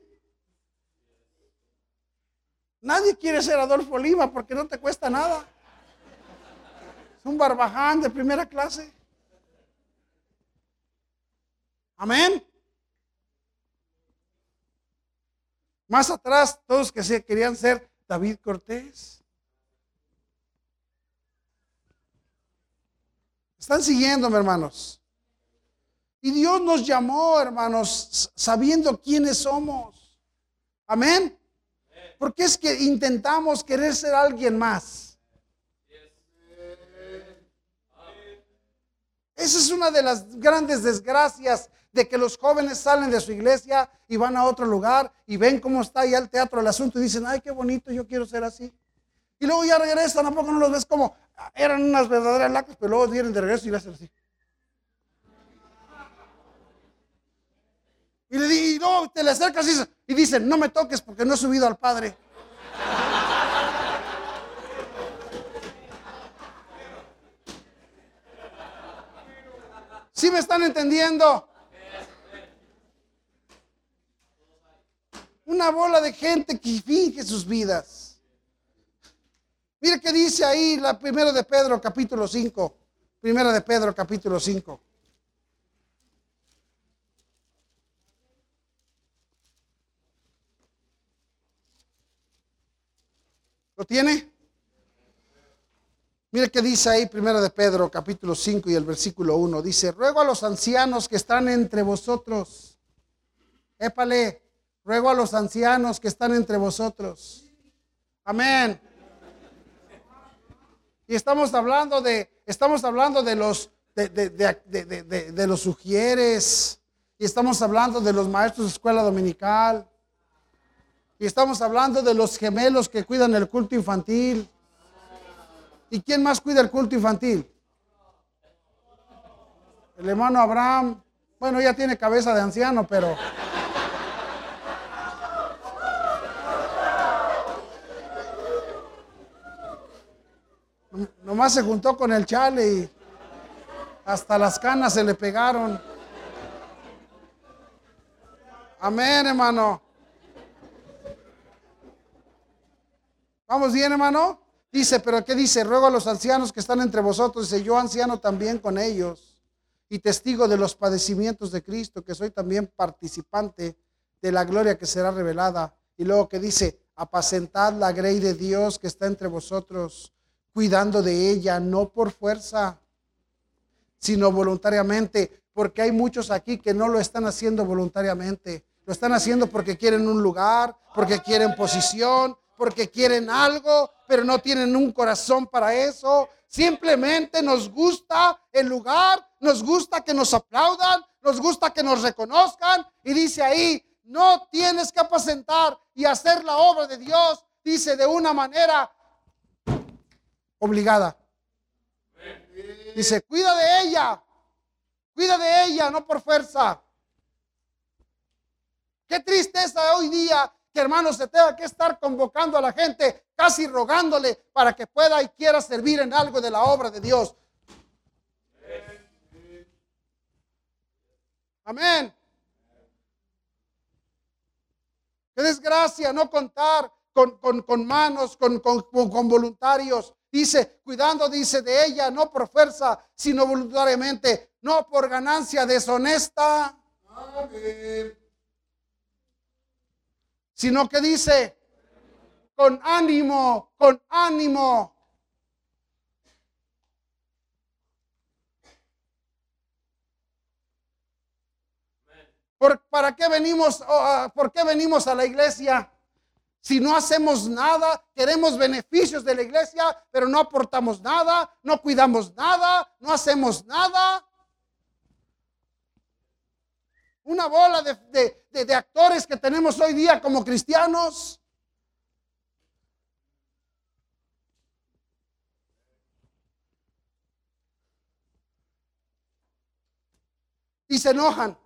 Nadie quiere ser Adolfo Lima porque no te cuesta nada. Es un barbaján de primera clase. Amén. Más atrás, todos que se querían ser David Cortés. Están siguiéndome, hermanos. Y Dios nos llamó, hermanos, sabiendo quiénes somos. Amén. Porque es que intentamos querer ser alguien más. Esa es una de las grandes desgracias de que los jóvenes salen de su iglesia y van a otro lugar y ven cómo está ya el teatro, el asunto y dicen, ay, qué bonito, yo quiero ser así. Y luego ya regresan, ¿a poco no los ves como eran unas verdaderas lacas, pero luego vienen de regreso y le hacen así? Y le y no, te le acercas y, y dicen, no me toques porque no he subido al Padre. ¿Sí me están entendiendo? Una bola de gente que finge sus vidas. Mire qué dice ahí la primera de Pedro capítulo 5. Primera de Pedro capítulo 5. ¿Lo tiene? Mire qué dice ahí, primera de Pedro, capítulo 5 y el versículo 1. Dice, ruego a los ancianos que están entre vosotros. Épale, ruego a los ancianos que están entre vosotros. Amén. Y estamos hablando de, estamos hablando de los, de, de, de, de los sugieres. Y estamos hablando de los maestros de escuela dominical. Y estamos hablando de los gemelos que cuidan el culto infantil. ¿Y quién más cuida el culto infantil? El hermano Abraham. Bueno, ya tiene cabeza de anciano, pero... Nomás se juntó con el chale y hasta las canas se le pegaron. Amén, hermano. ¿Vamos bien, hermano? Dice, pero ¿qué dice? Ruego a los ancianos que están entre vosotros, dice, yo anciano también con ellos y testigo de los padecimientos de Cristo, que soy también participante de la gloria que será revelada. Y luego que dice, apacentad la grey de Dios que está entre vosotros, cuidando de ella, no por fuerza, sino voluntariamente, porque hay muchos aquí que no lo están haciendo voluntariamente. Lo están haciendo porque quieren un lugar, porque quieren posición, porque quieren algo, pero no tienen un corazón para eso. Simplemente nos gusta el lugar, nos gusta que nos aplaudan, nos gusta que nos reconozcan. Y dice ahí, no tienes que apacentar y hacer la obra de Dios, dice de una manera obligada. Dice, cuida de ella, cuida de ella, no por fuerza. Qué tristeza hoy día que hermano se tenga que estar convocando a la gente, casi rogándole para que pueda y quiera servir en algo de la obra de Dios. Amén. Qué desgracia no contar con, con, manos, con, con, voluntarios. Dice, cuidando, dice de ella, no por fuerza, sino voluntariamente, no por ganancia deshonesta. Amén sino que dice, con ánimo, con ánimo. ¿Por, ¿Para qué venimos, ah, por qué venimos a la iglesia? Si no hacemos nada, queremos beneficios de la iglesia, pero no aportamos nada, no cuidamos nada, no hacemos nada. Una bola de, actores que tenemos hoy día como cristianos. Y se enojan.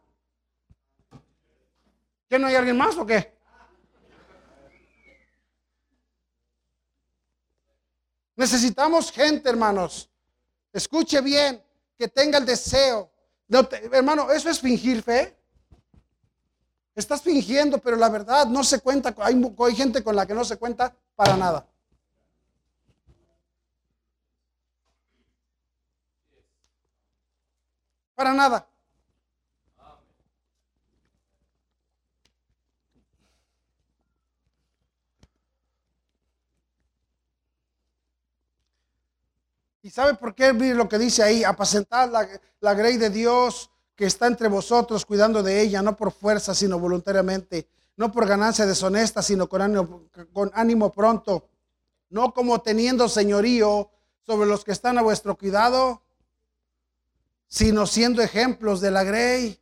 ¿Que no hay alguien más o qué? Necesitamos gente, hermanos. Escuche bien, que tenga el deseo. hermano, ¿eso es fingir fe? Estás fingiendo, pero la verdad no se cuenta. Hay, hay gente con la que no se cuenta para nada. Para nada. ¿Y sabe por qué? Lo que dice ahí, apacentar la grey de Dios, que está entre vosotros cuidando de ella, no por fuerza, sino voluntariamente, no por ganancia deshonesta, sino con ánimo, pronto, no como teniendo señorío sobre los que están a vuestro cuidado, sino siendo ejemplos de la grey.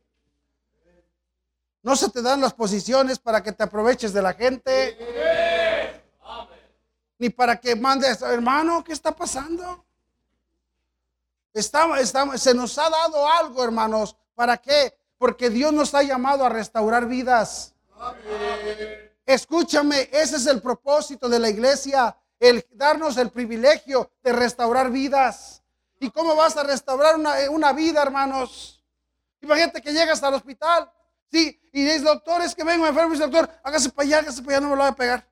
No se te dan las posiciones para que te aproveches de la gente, ni para que mandes, hermano, ¿qué está pasando? Estamos, estamos, se nos ha dado algo, hermanos, ¿Para qué? Porque Dios nos ha llamado a restaurar vidas. Escúchame, ese es el propósito de la iglesia, el darnos el privilegio de restaurar vidas. ¿Y cómo vas a restaurar una, vida, hermanos? Imagínate que llegas al hospital, sí, y dices, doctor, es que vengo enfermo, y dice, doctor, hágase para allá, hágase para allá, no me lo voy a pegar.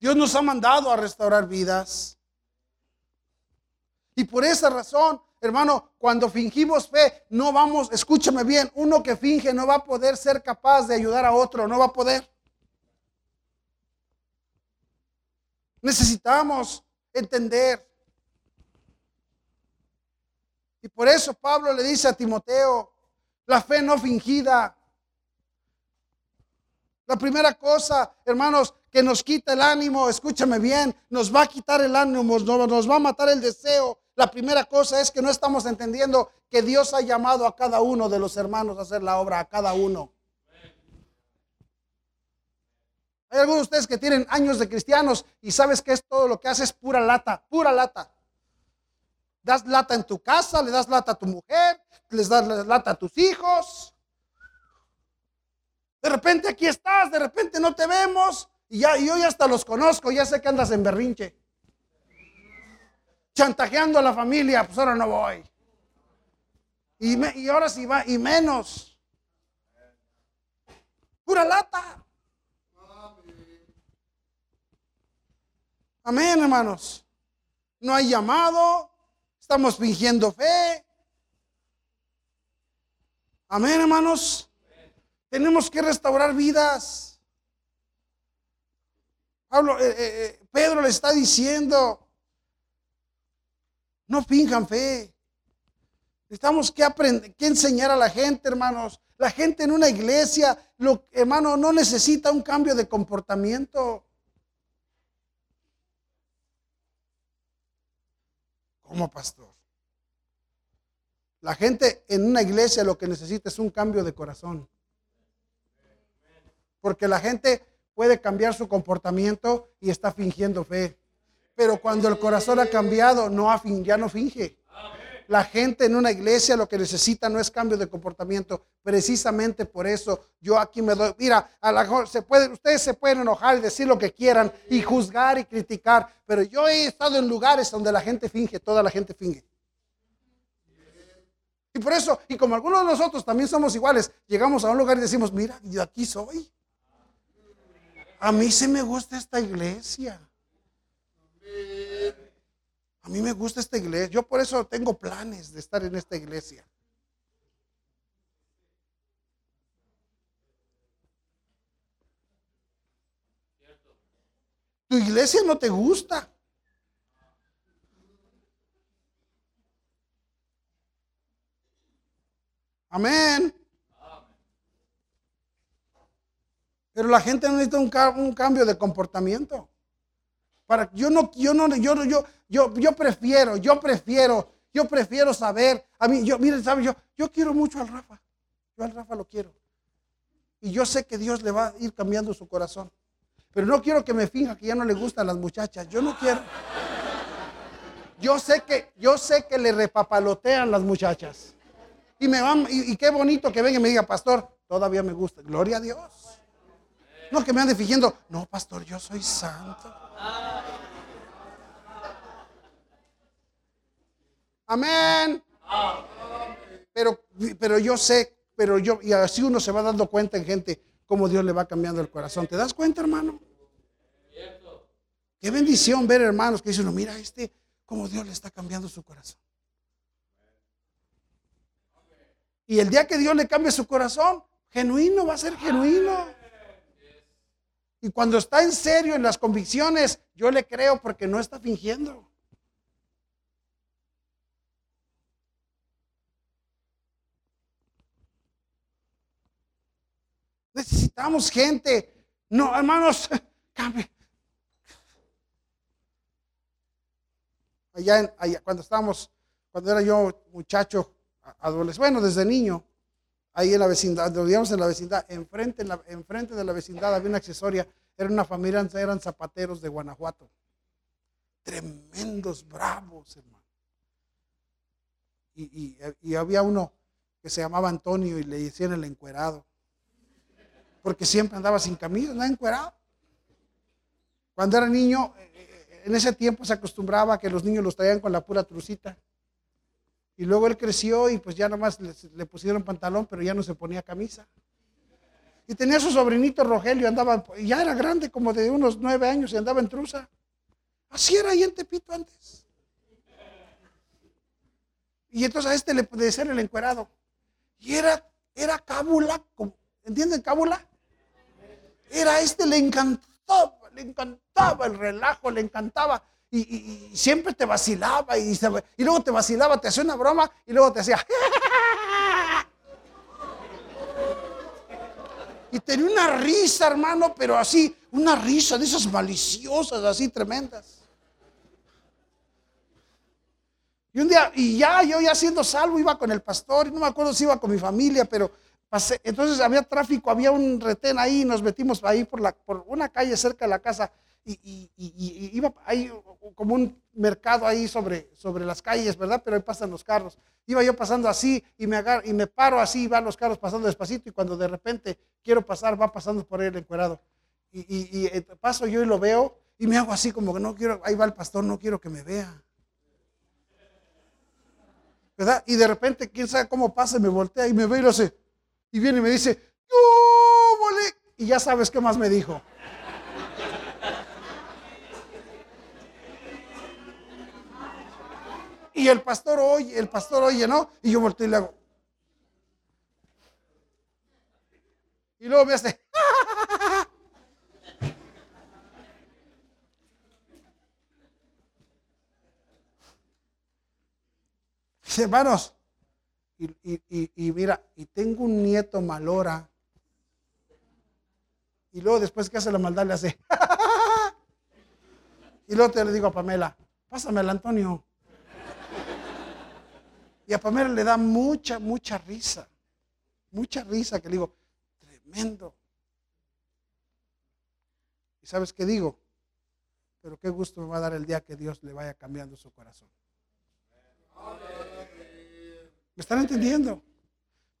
Dios nos ha mandado a restaurar vidas. Y por esa razón, hermano, cuando fingimos fe, no vamos, escúchame bien, uno que finge no va a poder ser capaz de ayudar a otro, no va a poder. Necesitamos entender. Y por eso Pablo le dice a Timoteo, la fe no fingida. La primera cosa, hermanos, que nos quita el ánimo, escúchame bien, nos va a quitar el ánimo, nos va a matar el deseo. La primera cosa es que no estamos entendiendo que Dios ha llamado a cada uno de los hermanos a hacer la obra, a cada uno. Hay algunos de ustedes que tienen años de cristianos y sabes que es todo lo que hace es pura lata, pura lata. Das lata en tu casa, le das lata a tu mujer, les das lata a tus hijos. De repente aquí estás, de repente no te vemos y ya yo ya hasta los conozco, ya sé que andas en berrinche. Chantajeando a la familia, pues ahora no voy. Y, y ahora sí va, y menos. Pura lata. Amén, hermanos. No hay llamado. Estamos fingiendo fe. Amén, hermanos. Tenemos que restaurar vidas. Pablo, eh, eh, eh, Pedro le está diciendo, no finjan fe. Necesitamos que aprender, que enseñar a la gente, hermanos. La gente en una iglesia, hermano, no necesita un cambio de comportamiento. como pastor. La gente en una iglesia lo que necesita es un cambio de corazón. Porque la gente puede cambiar su comportamiento y está fingiendo fe. Pero cuando el corazón ha cambiado, no ya no finge. La gente en una iglesia lo que necesita no es cambio de comportamiento. Precisamente por eso yo aquí me doy. Mira, a la, se puede, ustedes se pueden enojar y decir lo que quieran y juzgar y criticar. Pero yo he estado en lugares donde la gente finge, toda la gente finge. Y por eso, y como algunos de nosotros también somos iguales, llegamos a un lugar y decimos, mira, yo aquí soy. A mí se me gusta esta iglesia. A mí me gusta esta iglesia. Yo por eso tengo planes de estar en esta iglesia. Tu iglesia no te gusta. Amén. Pero la gente necesita un, un cambio de comportamiento. Para, yo no, yo no, yo, yo, yo, yo prefiero, yo prefiero, yo prefiero saber. A mí, yo, miren, ¿saben? Yo, yo quiero mucho al Rafa. Yo al Rafa lo quiero. Y yo sé que Dios le va a ir cambiando su corazón. Pero no quiero que me finja que ya no le gustan las muchachas. Yo no quiero. Yo sé que, yo sé que le repapalotean las muchachas. Y me van, y, y qué bonito que venga y me diga, pastor, todavía me gusta. Gloria a Dios. No que me ande fingiendo, no, pastor, yo soy santo. Amén. Pero, pero yo sé, pero yo, y así uno se va dando cuenta en gente cómo Dios le va cambiando el corazón. ¿Te das cuenta, hermano? Qué bendición ver hermanos que dicen, no, mira este, cómo Dios le está cambiando su corazón. Y el día que Dios le cambie su corazón, genuino va a ser genuino. Y cuando está en serio en las convicciones, yo le creo porque no está fingiendo. Necesitamos gente. No, hermanos, cambie. Allá, allá, cuando estábamos, cuando era yo muchacho, adolescente, bueno, desde niño, ahí en la vecindad, vivíamos en la vecindad, enfrente, en enfrente de la vecindad había una accesoria, era una familia, eran zapateros de Guanajuato. Tremendos, bravos, hermano. Y, había uno que se llamaba Antonio y le decían el encuerado. Porque siempre andaba sin camisa, andaba encuerado. Cuando era niño, eh, eh, en ese tiempo se acostumbraba a que los niños los traían con la pura trucita. Y luego él creció y pues ya nomás le, le pusieron pantalón, pero ya no se ponía camisa. Y tenía su sobrinito Rogelio, andaba, ya era grande, como de unos nueve años, y andaba en truza. Así era ahí en Tepito antes. Y entonces a este le decía el encuerado. Y era, era cábula, ¿entienden cábula? Era a este, le encantaba, le encantaba el relajo, le encantaba. Y, siempre te vacilaba y, y luego te vacilaba, te hacía una broma y luego te hacía... Y tenía una risa, hermano, pero así, una risa de esas maliciosas, así tremendas. Y un día, y ya yo ya siendo salvo, iba con el pastor, y no me acuerdo si iba con mi familia, pero pasé, entonces había tráfico, había un retén ahí, nos metimos ahí por, la, por una calle cerca de la casa, y, iba ahí como un mercado ahí sobre, sobre las calles, ¿verdad? Pero ahí pasan los carros. Iba yo pasando así y me, agar, y me paro así, y van los carros pasando despacito, y cuando de repente quiero pasar, va pasando por ahí el encuerado. Y, eh, paso yo y lo veo, y me hago así como que no quiero, ahí va el pastor, no quiero que me vea. ¿verdad? Y de repente, quién sabe cómo pasa, me voltea y me ve y lo hace. Y viene y me dice, ¡Yo, Y ya sabes qué más me dijo. Y el pastor oye, el pastor oye, ¿no? Y yo volteo y le hago. Y luego me hace. hermanos, y, mira, y tengo un nieto malora. Y luego después que hace la maldad le hace. y luego te le digo a Pamela, pásame al Antonio. Y a Pamela le da mucha, mucha risa. Mucha risa que le digo, tremendo. ¿Y sabes qué digo? Pero qué gusto me va a dar el día que Dios le vaya cambiando su corazón. ¿Me están entendiendo?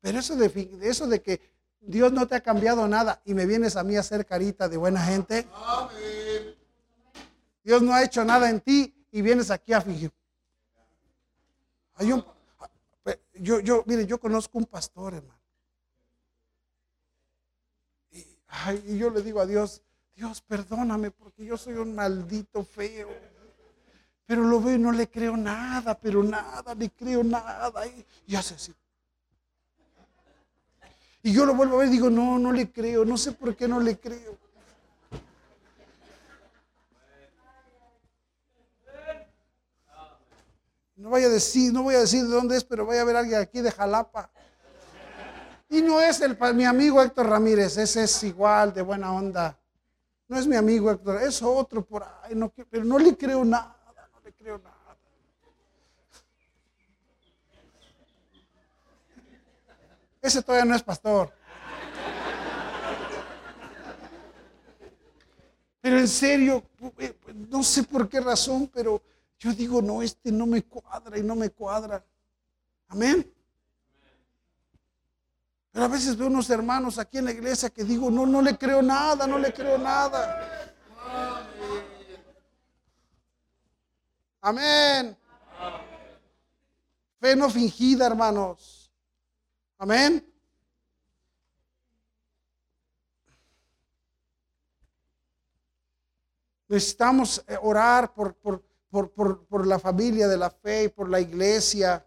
Pero eso de, eso de que Dios no te ha cambiado nada y me vienes a mí a hacer carita de buena gente. Dios no ha hecho nada en ti y vienes aquí a fingir. Hay un, yo, yo, mire, yo conozco un pastor, hermano. y yo le digo a Dios, Dios, perdóname porque yo soy un maldito feo. Pero lo veo y no le creo nada, pero nada, le creo nada. Y, hace así. Y yo lo vuelvo a ver y digo, no, no le creo, no sé por qué no le creo. No voy a decir, no voy a decir de dónde es, pero voy a ver a alguien aquí de Jalapa. Y no es el, mi amigo Héctor Ramírez, ese es igual de buena onda. No es mi amigo Héctor, es otro por ahí, no, pero no le creo nada creo nada. Ese todavía no es pastor. Pero en serio, no sé por qué razón, pero yo digo, no, este no me cuadra y no me cuadra. Amén. Pero a veces veo unos hermanos aquí en la iglesia que digo, no, no le creo nada, no le creo nada. Amén. Fe no fingida, hermanos. Amén. Necesitamos eh, orar por, por, por, por, la familia de la fe y por la iglesia.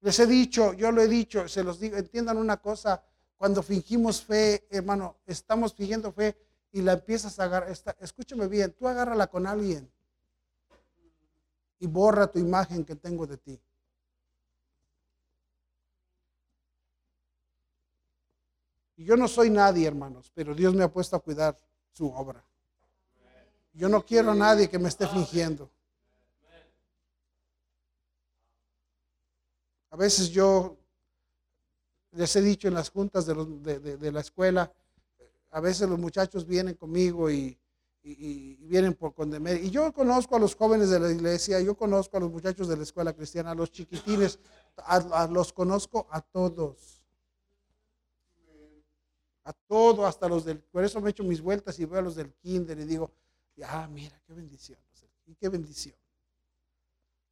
Les he dicho, yo lo he dicho, se los digo, entiendan una cosa, cuando fingimos fe, hermano, estamos fingiendo fe y la empiezas a agarrar, escúchame bien, tú agárrala con alguien y borra tu imagen que tengo de ti. Y yo no soy nadie, hermanos, pero Dios me ha puesto a cuidar su obra. Yo no quiero a nadie que me esté fingiendo. A veces yo les he dicho en las juntas de, la escuela, a veces los muchachos vienen conmigo y, vienen por condemer. Y yo conozco a los jóvenes de la iglesia, yo conozco a los muchachos de la escuela cristiana, a los chiquitines, los conozco a todos. A todos, hasta los del... Por eso me echo mis vueltas y veo a los del kinder y digo, ah, mira, qué bendición. Y qué bendición.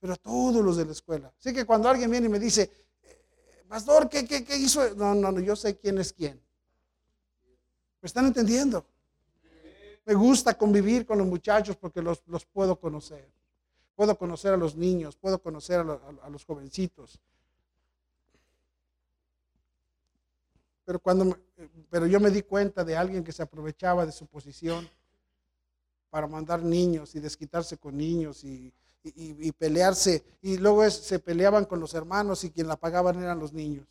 Pero todos los de la escuela. Así que cuando alguien viene y me dice, pastor, ¿qué, qué, qué hizo? No, no, no, yo sé quién es quién. ¿Me están entendiendo? Me gusta convivir con los muchachos porque los, los puedo conocer. Puedo conocer a los niños, puedo conocer a, a los jovencitos. Pero, cuando, me- pero yo me di cuenta de alguien que se aprovechaba de su posición para mandar niños y desquitarse con niños y, y- pelearse. Y luego se peleaban con los hermanos y quien la pagaban eran los niños.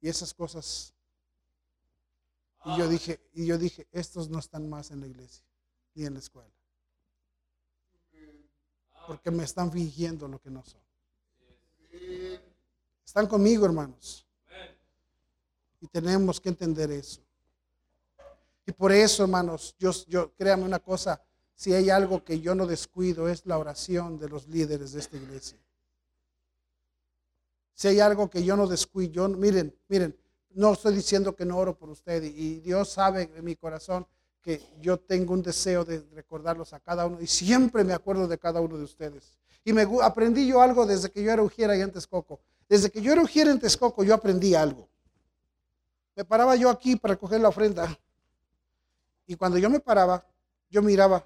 Y esas cosas. Y yo dije, y yo dije, estos no están más en la iglesia ni en la escuela. Porque me están fingiendo lo que no son. Están conmigo, hermanos. Y tenemos que entender eso. Y por eso, hermanos, yo, yo créame una cosa, si hay algo que yo no descuido es la oración de los líderes de esta iglesia. Si hay algo que yo no descuido, yo- miren, miren, no estoy diciendo que no oro por usted y, Dios sabe en mi corazón que yo tengo un deseo de recordarlos a cada uno y siempre me acuerdo de cada uno de ustedes. Y me aprendí yo algo desde que yo era ujiera y en Texcoco. Desde que yo era ujiera en Texcoco, yo aprendí algo. Me paraba yo aquí para coger la ofrenda. Y cuando yo me paraba, yo miraba,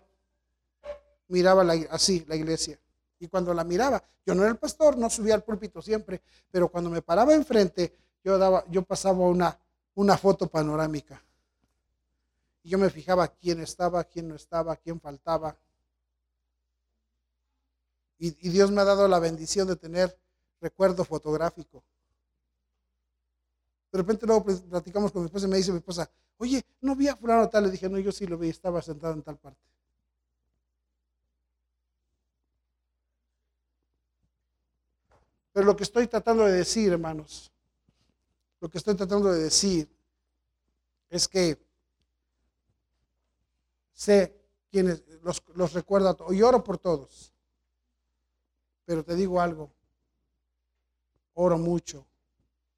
miraba así la iglesia. Y cuando la miraba, yo no era el pastor, no subía al púlpito siempre, pero cuando me paraba enfrente, yo, daba, yo pasaba una, una foto panorámica. Y yo me fijaba quién estaba, quién no estaba, quién faltaba. Y Dios me ha dado la bendición de tener recuerdo fotográfico. De repente luego pl- platicamos con mi esposa y me dice mi esposa, oye, no vi a fulano tal. Le dije, no, yo sí lo vi, estaba sentado en tal parte. Pero lo que estoy tratando de decir, hermanos, lo que estoy tratando de decir es que sé quienes los, los recuerdo y oro por todos. Pero te digo algo, oro mucho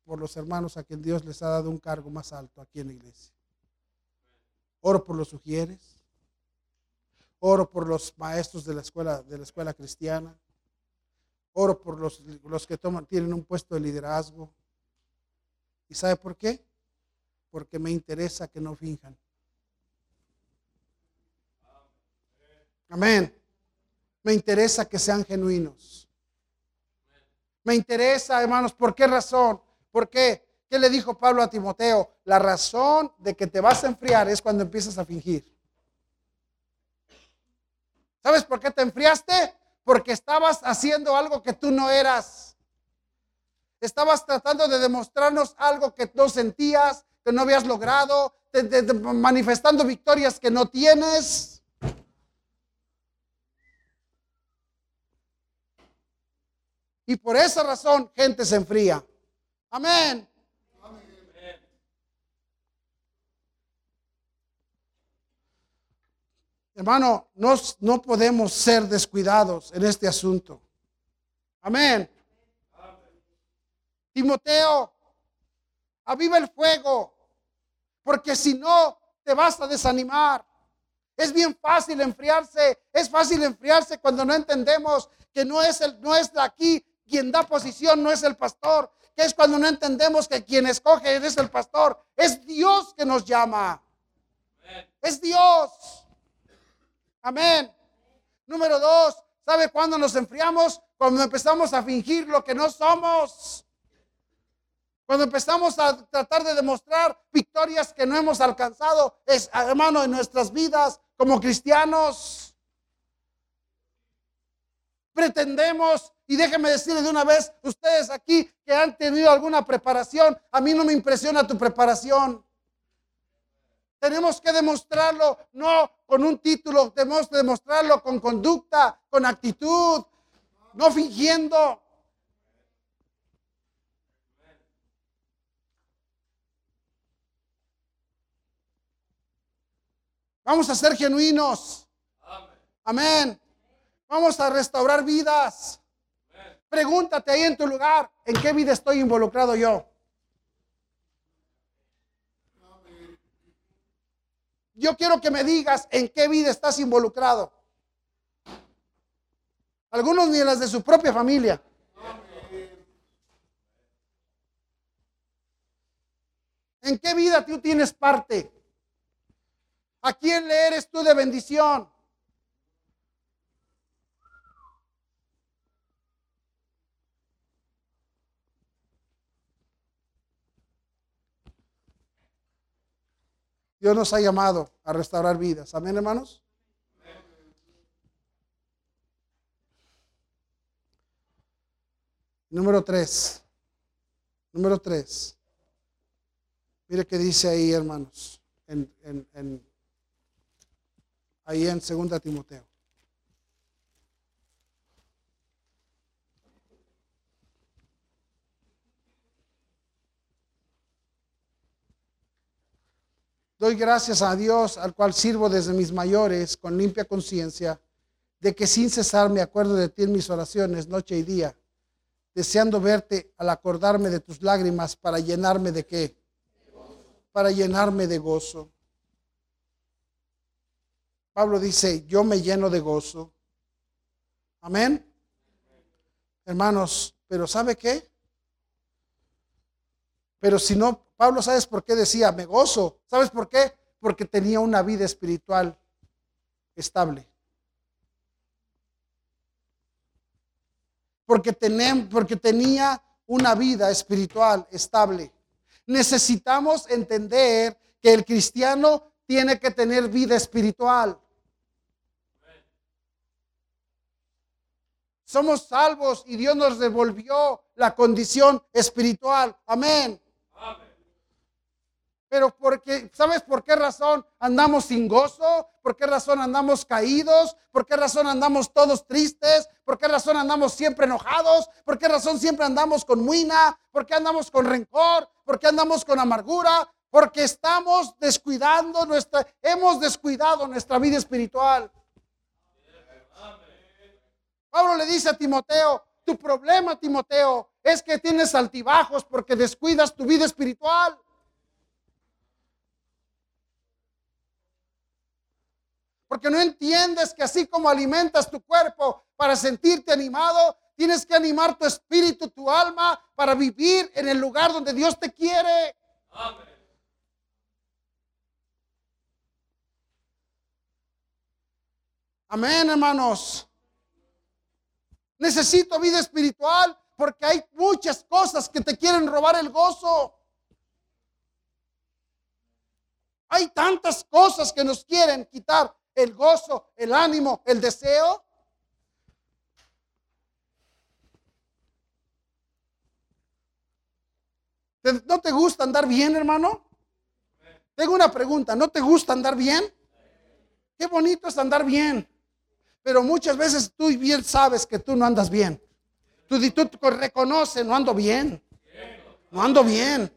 por los hermanos a quien Dios les ha dado un cargo más alto aquí en la iglesia. Oro por los sugieres, oro por los maestros de la escuela, de la escuela cristiana, oro por los, los que toman, tienen un puesto de liderazgo. ¿Y sabe por qué? Porque me interesa que no finjan. Amén. Me interesa que sean genuinos. Me interesa, hermanos, ¿por qué razón? ¿Por qué? ¿Qué le dijo Pablo a Timoteo? La razón de que te vas a enfriar es cuando empiezas a fingir. ¿Sabes por qué te enfriaste? Porque estabas haciendo algo que tú no eras. Estabas tratando de demostrarnos algo que no sentías, que no habías logrado, te- manifestando victorias que no tienes. Y por esa razón gente se enfría. Amén. Hermano, no, no podemos ser descuidados en este asunto. Amén. Timoteo, aviva el fuego, porque si no, te vas a desanimar. Es bien fácil enfriarse, es fácil enfriarse cuando no entendemos que no es, el, no es de aquí quien da posición, no es el pastor, que es cuando no entendemos que quien escoge es el pastor, es Dios que nos llama. Es Dios. Amén. Número dos, ¿sabe cuándo nos enfriamos? Cuando empezamos a fingir lo que no somos. Cuando empezamos a tratar de demostrar victorias que no hemos alcanzado, es, hermano, en nuestras vidas como cristianos. Pretendemos, y déjeme decirle de una vez, ustedes aquí que han tenido alguna preparación, a mí no me impresiona tu preparación. Tenemos que demostrarlo no con un título, tenemos que demostrarlo con conducta, con actitud, no fingiendo. Vamos a ser genuinos. Amén. Vamos a restaurar vidas. Pregúntate ahí en tu lugar, ¿en qué vida estoy involucrado yo? Yo quiero que me digas en qué vida estás involucrado. Algunos ni las de su propia familia. ¿En qué vida tú tienes parte? ¿A quién le eres tú de bendición? Dios nos ha llamado a restaurar vidas. Amén, hermanos. Número tres. Número tres. Mire qué dice ahí, hermanos, ahí en 2 Timoteo. Doy gracias a Dios, al cual sirvo desde mis mayores, con limpia conciencia, de que sin cesar me acuerdo de ti en mis oraciones, noche y día, deseando verte al acordarme de tus lágrimas para llenarme de qué? Para llenarme de gozo. Pablo dice, yo me lleno de gozo. Amén. Hermanos, pero ¿sabe qué? Pero si no, Pablo, ¿sabes por qué decía, me gozo? ¿Sabes por qué? Porque tenía una vida espiritual estable. Porque, porque tenía una vida espiritual estable. Necesitamos entender que el cristiano tiene que tener vida espiritual. Somos salvos y Dios nos devolvió la condición espiritual. Amén. Pero porque, ¿sabes por qué razón andamos sin gozo? ¿Por qué razón andamos caídos? ¿Por qué razón andamos todos tristes? ¿Por qué razón andamos siempre enojados? ¿Por qué razón siempre andamos con muina? ¿Por qué andamos con rencor? ¿Por qué andamos con amargura? Porque estamos descuidando nuestra, hemos descuidado nuestra vida espiritual. Pablo le dice a Timoteo, tu problema, Timoteo, es que tienes altibajos porque descuidas tu vida espiritual. Porque no entiendes que así como alimentas tu cuerpo para sentirte animado, tienes que animar tu espíritu, tu alma, para vivir en el lugar donde Dios te quiere. Amén, hermanos. Necesito vida espiritual porque hay muchas cosas que te quieren robar el gozo. Hay tantas cosas que nos quieren quitar el gozo, el ánimo, el deseo. ¿No te gusta andar bien, hermano? Tengo una pregunta, ¿no te gusta andar bien? Qué bonito es andar bien. Pero muchas veces tú bien sabes que tú no andas bien. Tú, tú reconoces, no ando bien. No ando bien.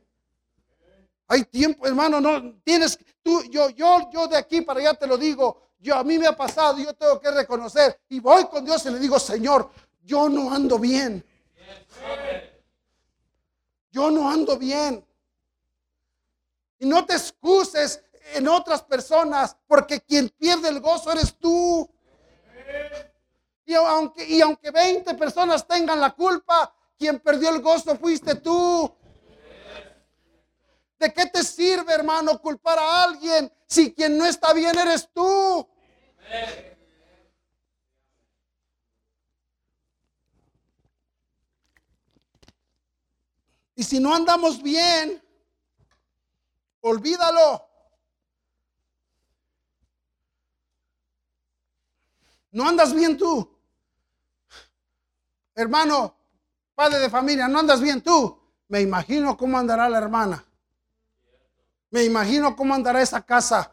Hay tiempo, hermano, no tienes tú yo yo yo de aquí para allá te lo digo, yo a mí me ha pasado, yo tengo que reconocer y voy con Dios y le digo, Señor, yo no ando bien. Yo no ando bien. Y no te excuses en otras personas, porque quien pierde el gozo eres tú. Y aunque, y aunque 20 personas tengan la culpa, quien perdió el gozo fuiste tú. ¿De qué te sirve, hermano, culpar a alguien si quien no está bien eres tú? Y si no andamos bien, olvídalo. No andas bien tú. Hermano, padre de familia, no andas bien tú. Me imagino cómo andará la hermana. Me imagino cómo andará esa casa.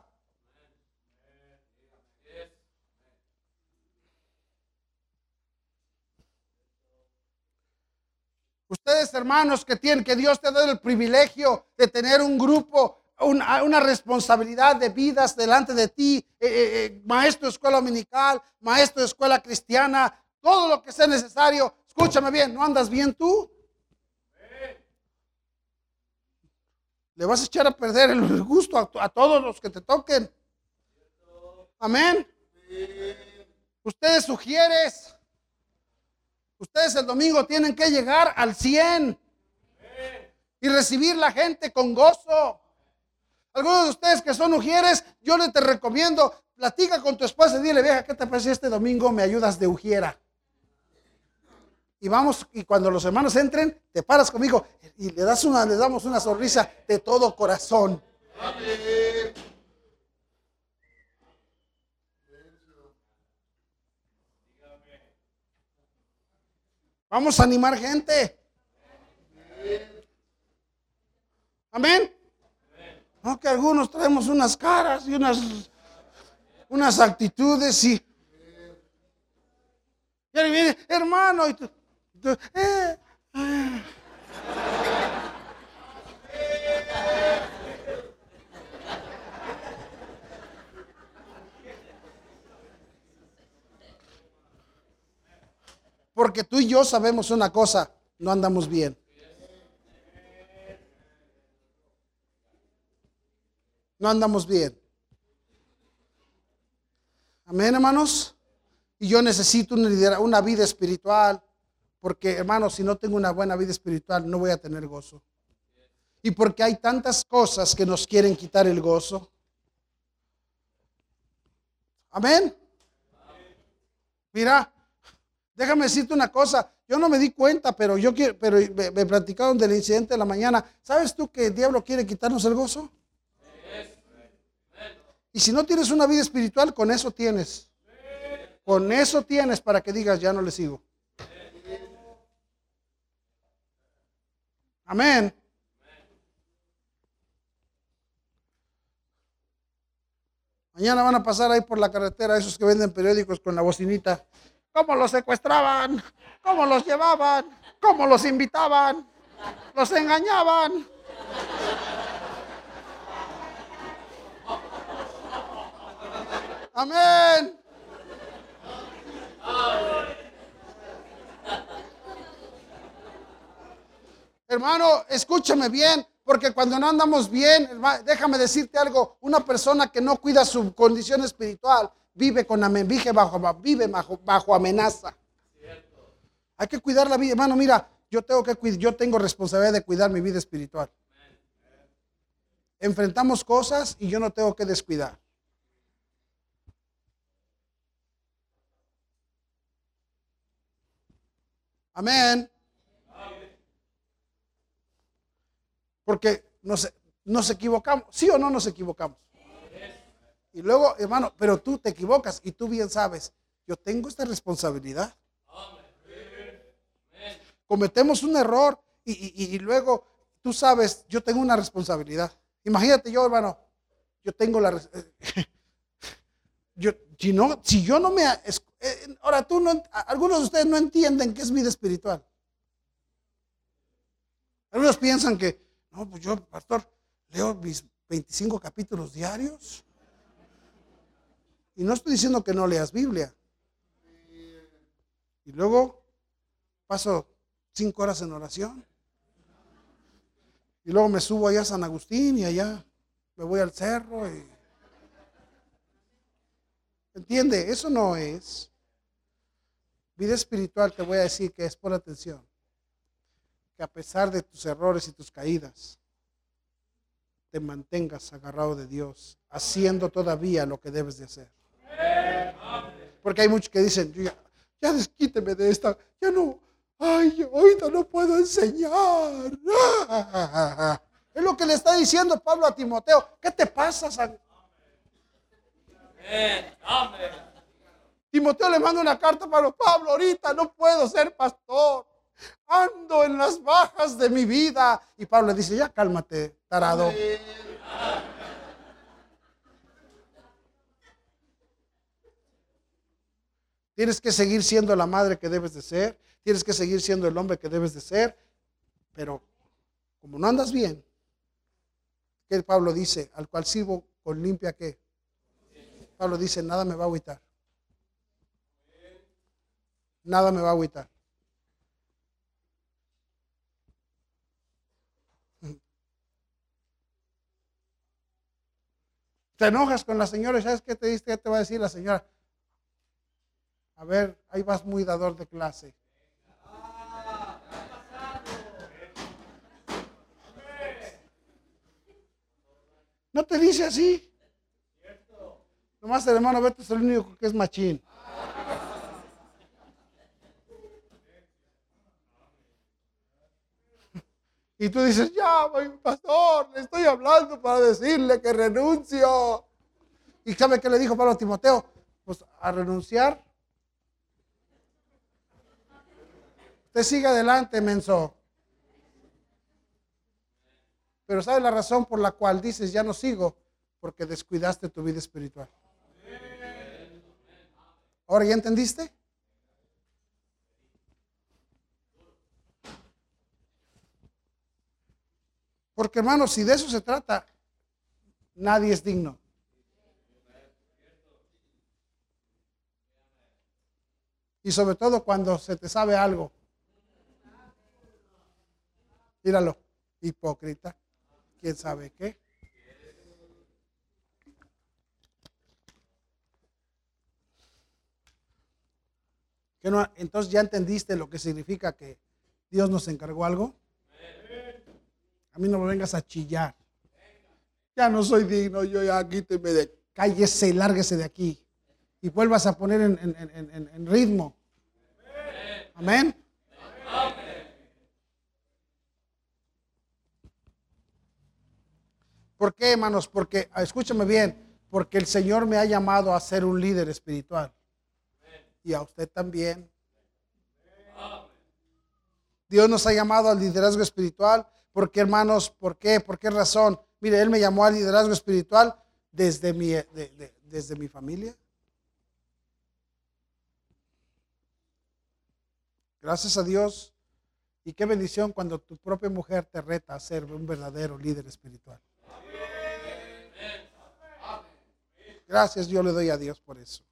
Ustedes hermanos que tienen, que Dios te da el privilegio de tener un grupo, una, responsabilidad de vidas delante de ti, eh, eh, eh, maestro de escuela dominical, maestro de escuela cristiana, todo lo que sea necesario. Escúchame bien, ¿no andas bien tú? Le vas a echar a perder el gusto a, todos los que te toquen. Amén. Ustedes sugieres, Ustedes el domingo tienen que llegar al 100 y recibir la gente con gozo. Algunos de ustedes que son mujeres, yo les te recomiendo, platica con tu esposa y dile, vieja, ¿qué te parece este domingo? Me ayudas de ujiera. Y vamos, y cuando los hermanos entren, te paras conmigo y le das una, le damos una sonrisa de todo corazón. Vamos a animar gente. Amén. Aunque algunos traemos unas caras y unas, unas actitudes y, y viene, hermano, Porque tú y yo sabemos una cosa, no andamos bien. No andamos bien. Amén, hermanos. Y yo necesito una, una vida espiritual. Porque, hermanos, si no tengo una buena vida espiritual, no voy a tener gozo. Y porque hay tantas cosas que nos quieren quitar el gozo. Amén. Mira, Déjame decirte una cosa, yo no me di cuenta, pero yo quiero, pero me, platicaron del incidente de la mañana. ¿Sabes tú que el diablo quiere quitarnos el gozo? Y si no tienes una vida espiritual, con eso tienes. Con eso tienes para que digas, ya no le sigo. Amén. Mañana van a pasar ahí por la carretera esos que venden periódicos con la bocinita cómo los secuestraban, cómo los llevaban, cómo los invitaban, los engañaban. Amén. Hermano, escúchame bien, porque cuando no andamos bien, déjame decirte algo, una persona que no cuida su condición espiritual vive, con, vive, bajo, vive bajo, bajo amenaza. Hay que cuidar la vida. Hermano, mira, yo tengo, que, yo tengo responsabilidad de cuidar mi vida espiritual. Enfrentamos cosas y yo no tengo que descuidar. Amén. Porque nos, nos equivocamos. ¿Sí o no nos equivocamos? Y luego, hermano, pero tú te equivocas y tú bien sabes, yo tengo esta responsabilidad. Cometemos un error y, luego tú sabes, yo tengo una responsabilidad. Imagínate yo, hermano, yo tengo la... Yo, si, no, si yo no me... Eh, ahora, tú no, algunos de ustedes no entienden qué es vida espiritual. Algunos piensan que, no, pues yo, pastor, leo mis 25 capítulos diarios. Y no estoy diciendo que no leas Biblia. Y luego paso cinco horas en oración. Y luego me subo allá a San Agustín y allá me voy al cerro. Y... ¿Entiende? Eso no es. Vida espiritual te voy a decir que es por atención. Que a pesar de tus errores y tus caídas, te mantengas agarrado de Dios, haciendo todavía lo que debes de hacer. Porque hay muchos que dicen, ya, ya desquíteme de esta, ya no, ay, ahorita no puedo enseñar. Es lo que le está diciendo Pablo a Timoteo. ¿Qué te pasa, San? Timoteo le manda una carta para Pablo, ahorita no puedo ser pastor. Ando en las bajas de mi vida. Y Pablo le dice, ya cálmate, tarado. Tienes que seguir siendo la madre que debes de ser. Tienes que seguir siendo el hombre que debes de ser. Pero como no andas bien, ¿qué Pablo dice? Al cual sirvo con limpia qué. Pablo dice, nada me va a agüitar. Nada me va a agüitar. Te enojas con la señora y sabes qué te diste, qué te va a decir la señora. A ver, ahí vas muy dador de clase. No te dice así. Nomás el hermano Beto es el único que es machín. Y tú dices, ya, pastor, le estoy hablando para decirle que renuncio. ¿Y sabe qué le dijo Pablo a Timoteo? Pues a renunciar. Usted sigue adelante, menso. Pero ¿sabe la razón por la cual dices ya no sigo? Porque descuidaste tu vida espiritual. ¿Ahora ya entendiste? Porque hermanos, si de eso se trata, nadie es digno. Y sobre todo cuando se te sabe algo. Míralo, hipócrita. ¿Quién sabe qué? entonces ya entendiste lo que significa que Dios nos encargó algo. A mí no me vengas a chillar. Ya no soy digno, yo ya quíteme de cállese y lárguese de aquí. Y vuelvas a poner en, ritmo. Amén. ¿Por qué, hermanos? Porque, escúchame bien, porque el Señor me ha llamado a ser un líder espiritual. Y a usted también. Dios nos ha llamado al liderazgo espiritual ¿Por qué, hermanos? ¿Por qué? ¿Por qué razón? Mire, Él me llamó al liderazgo espiritual desde mi, desde mi familia. Gracias a Dios. Y qué bendición cuando tu propia mujer te reta a ser un verdadero líder espiritual. Gracias yo le doy a Dios por eso.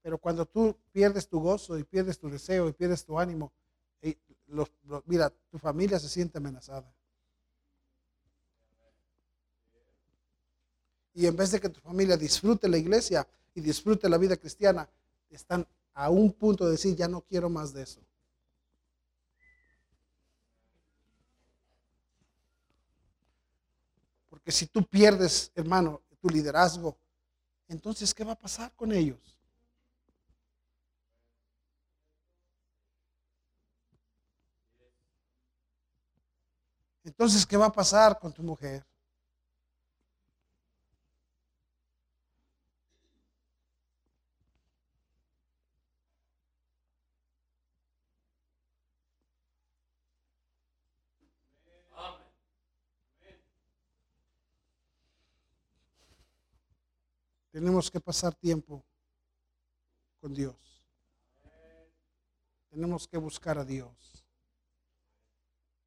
Pero cuando tú pierdes tu gozo y pierdes tu deseo y pierdes tu ánimo, mira, tu familia se siente amenazada. Y en vez de que tu familia disfrute la iglesia y disfrute la vida cristiana, están a un punto de decir, ya no quiero más de eso. Porque si tú pierdes, hermano, tu liderazgo, entonces, ¿qué va a pasar con ellos? Entonces, ¿qué va a pasar con tu mujer? Tenemos que pasar tiempo con Dios. Tenemos que buscar a Dios.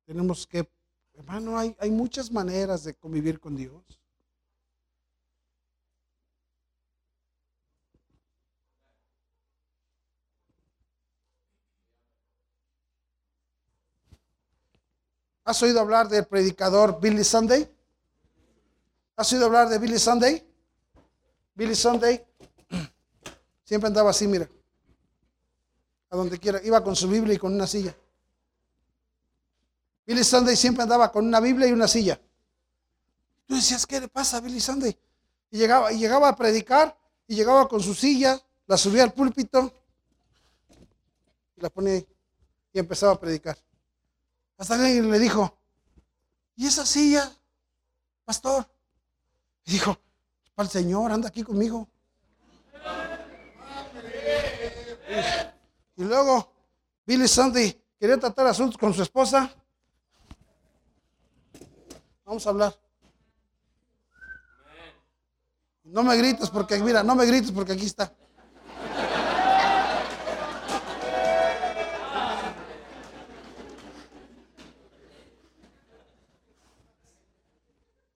Tenemos que Hermano, hay, hay muchas maneras de convivir con Dios. ¿Has oído hablar del predicador Billy Sunday? ¿Has oído hablar de Billy Sunday? Billy Sunday siempre andaba así, mira, a donde quiera, iba con su Biblia y con una silla. Billy Sunday siempre andaba con una Biblia y una silla. Tú decías, ¿qué le pasa a Billy Sunday? Y llegaba, llegaba a predicar y llegaba con su silla, la subía al púlpito y la ponía y empezaba a predicar. Hasta alguien le dijo, ¿y esa silla, pastor? Y dijo, para el Señor, anda aquí conmigo. Y luego Billy Sunday quería tratar asuntos con su esposa Vamos a hablar. No me grites porque, mira, no me grites porque aquí está.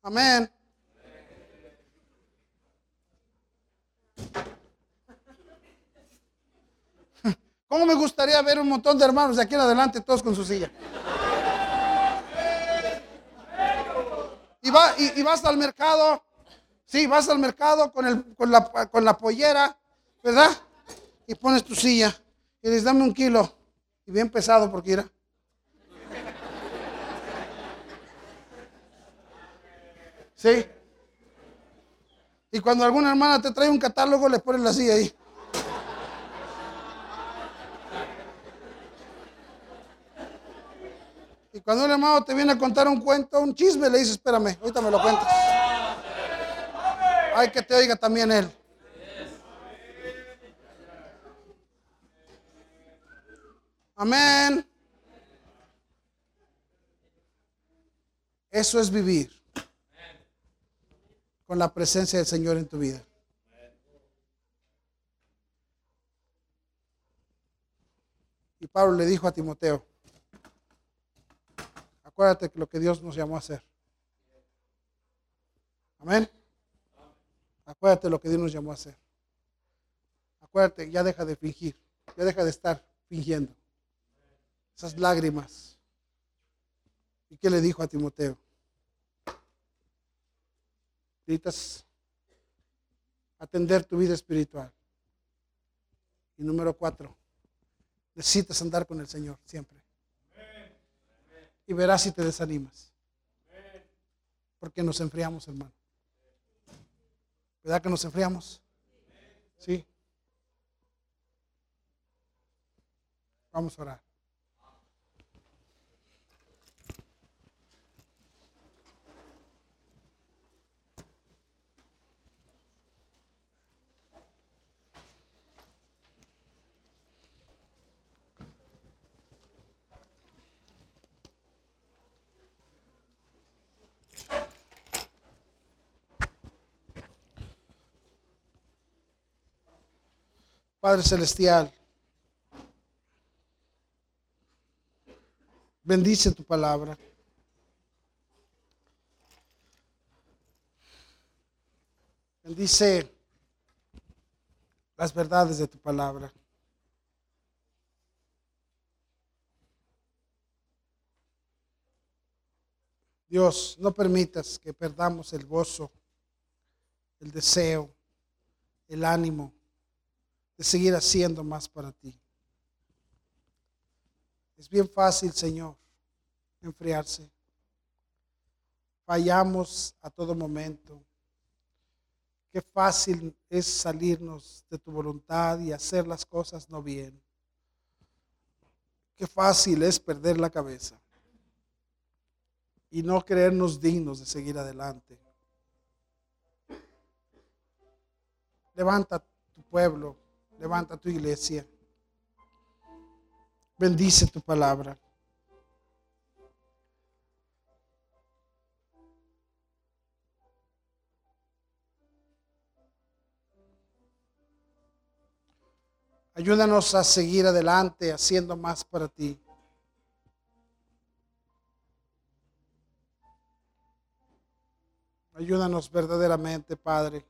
Amén. ¿Cómo me gustaría ver un montón de hermanos de aquí en adelante, todos con su silla? Y, vas al mercado, sí, vas al mercado con, el, con, la, con la pollera, ¿verdad? Y pones tu silla y dices, dame un kilo. Y bien pesado porque era. ¿Sí? Y cuando alguna hermana te trae un catálogo, le pones así ahí. Cuando un hermano te viene a contar un cuento, un chisme, le dices, espérame, ahorita me lo cuentas. Hay que te oiga también él. Amén. Eso es vivir con la presencia del Señor en tu vida. Y Pablo le dijo a Timoteo, acuérdate lo que Dios nos llamó a hacer. Amén. Acuérdate lo que Dios nos llamó a hacer. Acuérdate, ya deja de fingir, ya deja de estar fingiendo. Esas lágrimas. ¿Y qué le dijo a Timoteo? Necesitas atender tu vida espiritual. Y número cuatro, necesitas andar con el Señor siempre. Y verás si te desanimas. Porque nos enfriamos, hermano. ¿Verdad que nos enfriamos? Sí. Vamos a orar. Padre Celestial, bendice tu palabra. Bendice las verdades de tu palabra. Dios, no permitas que perdamos el gozo, el deseo, el ánimo de seguir haciendo más para ti. Es bien fácil, Señor, enfriarse. Fallamos a todo momento. Qué fácil es salirnos de tu voluntad y hacer las cosas no bien. Qué fácil es perder la cabeza y no creernos dignos de seguir adelante. Levanta tu pueblo Levanta tu iglesia. Bendice tu palabra. Ayúdanos a seguir adelante haciendo más para ti. Ayúdanos verdaderamente, Padre,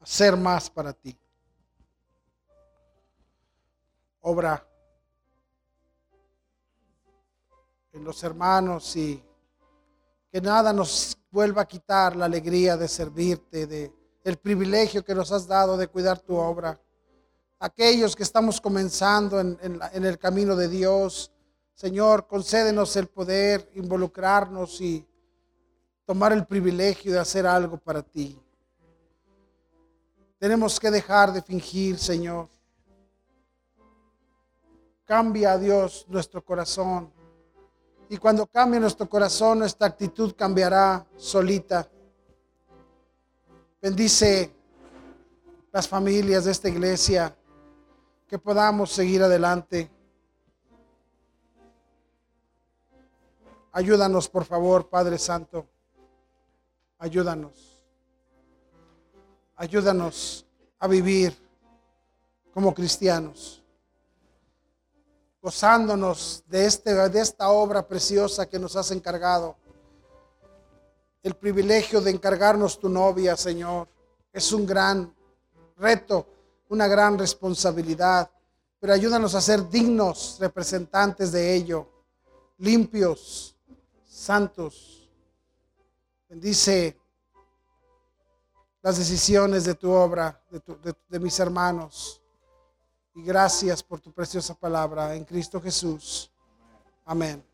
a hacer más para ti obra en los hermanos y que nada nos vuelva a quitar la alegría de servirte, de el privilegio que nos has dado de cuidar tu obra. Aquellos que estamos comenzando en, en el camino de Dios, Señor, concédenos el poder involucrarnos y tomar el privilegio de hacer algo para ti. Tenemos que dejar de fingir, Señor. Cambia a Dios nuestro corazón. Y cuando cambie nuestro corazón, nuestra actitud cambiará solita. Bendice las familias de esta iglesia, que podamos seguir adelante. Ayúdanos, por favor, Padre Santo. Ayúdanos. Ayúdanos a vivir como cristianos gozándonos de, este, de esta obra preciosa que nos has encargado. El privilegio de encargarnos tu novia, Señor, es un gran reto, una gran responsabilidad, pero ayúdanos a ser dignos representantes de ello, limpios, santos. Bendice las decisiones de tu obra, de, de mis hermanos. Y gracias por tu preciosa palabra en Cristo Jesús. Amén.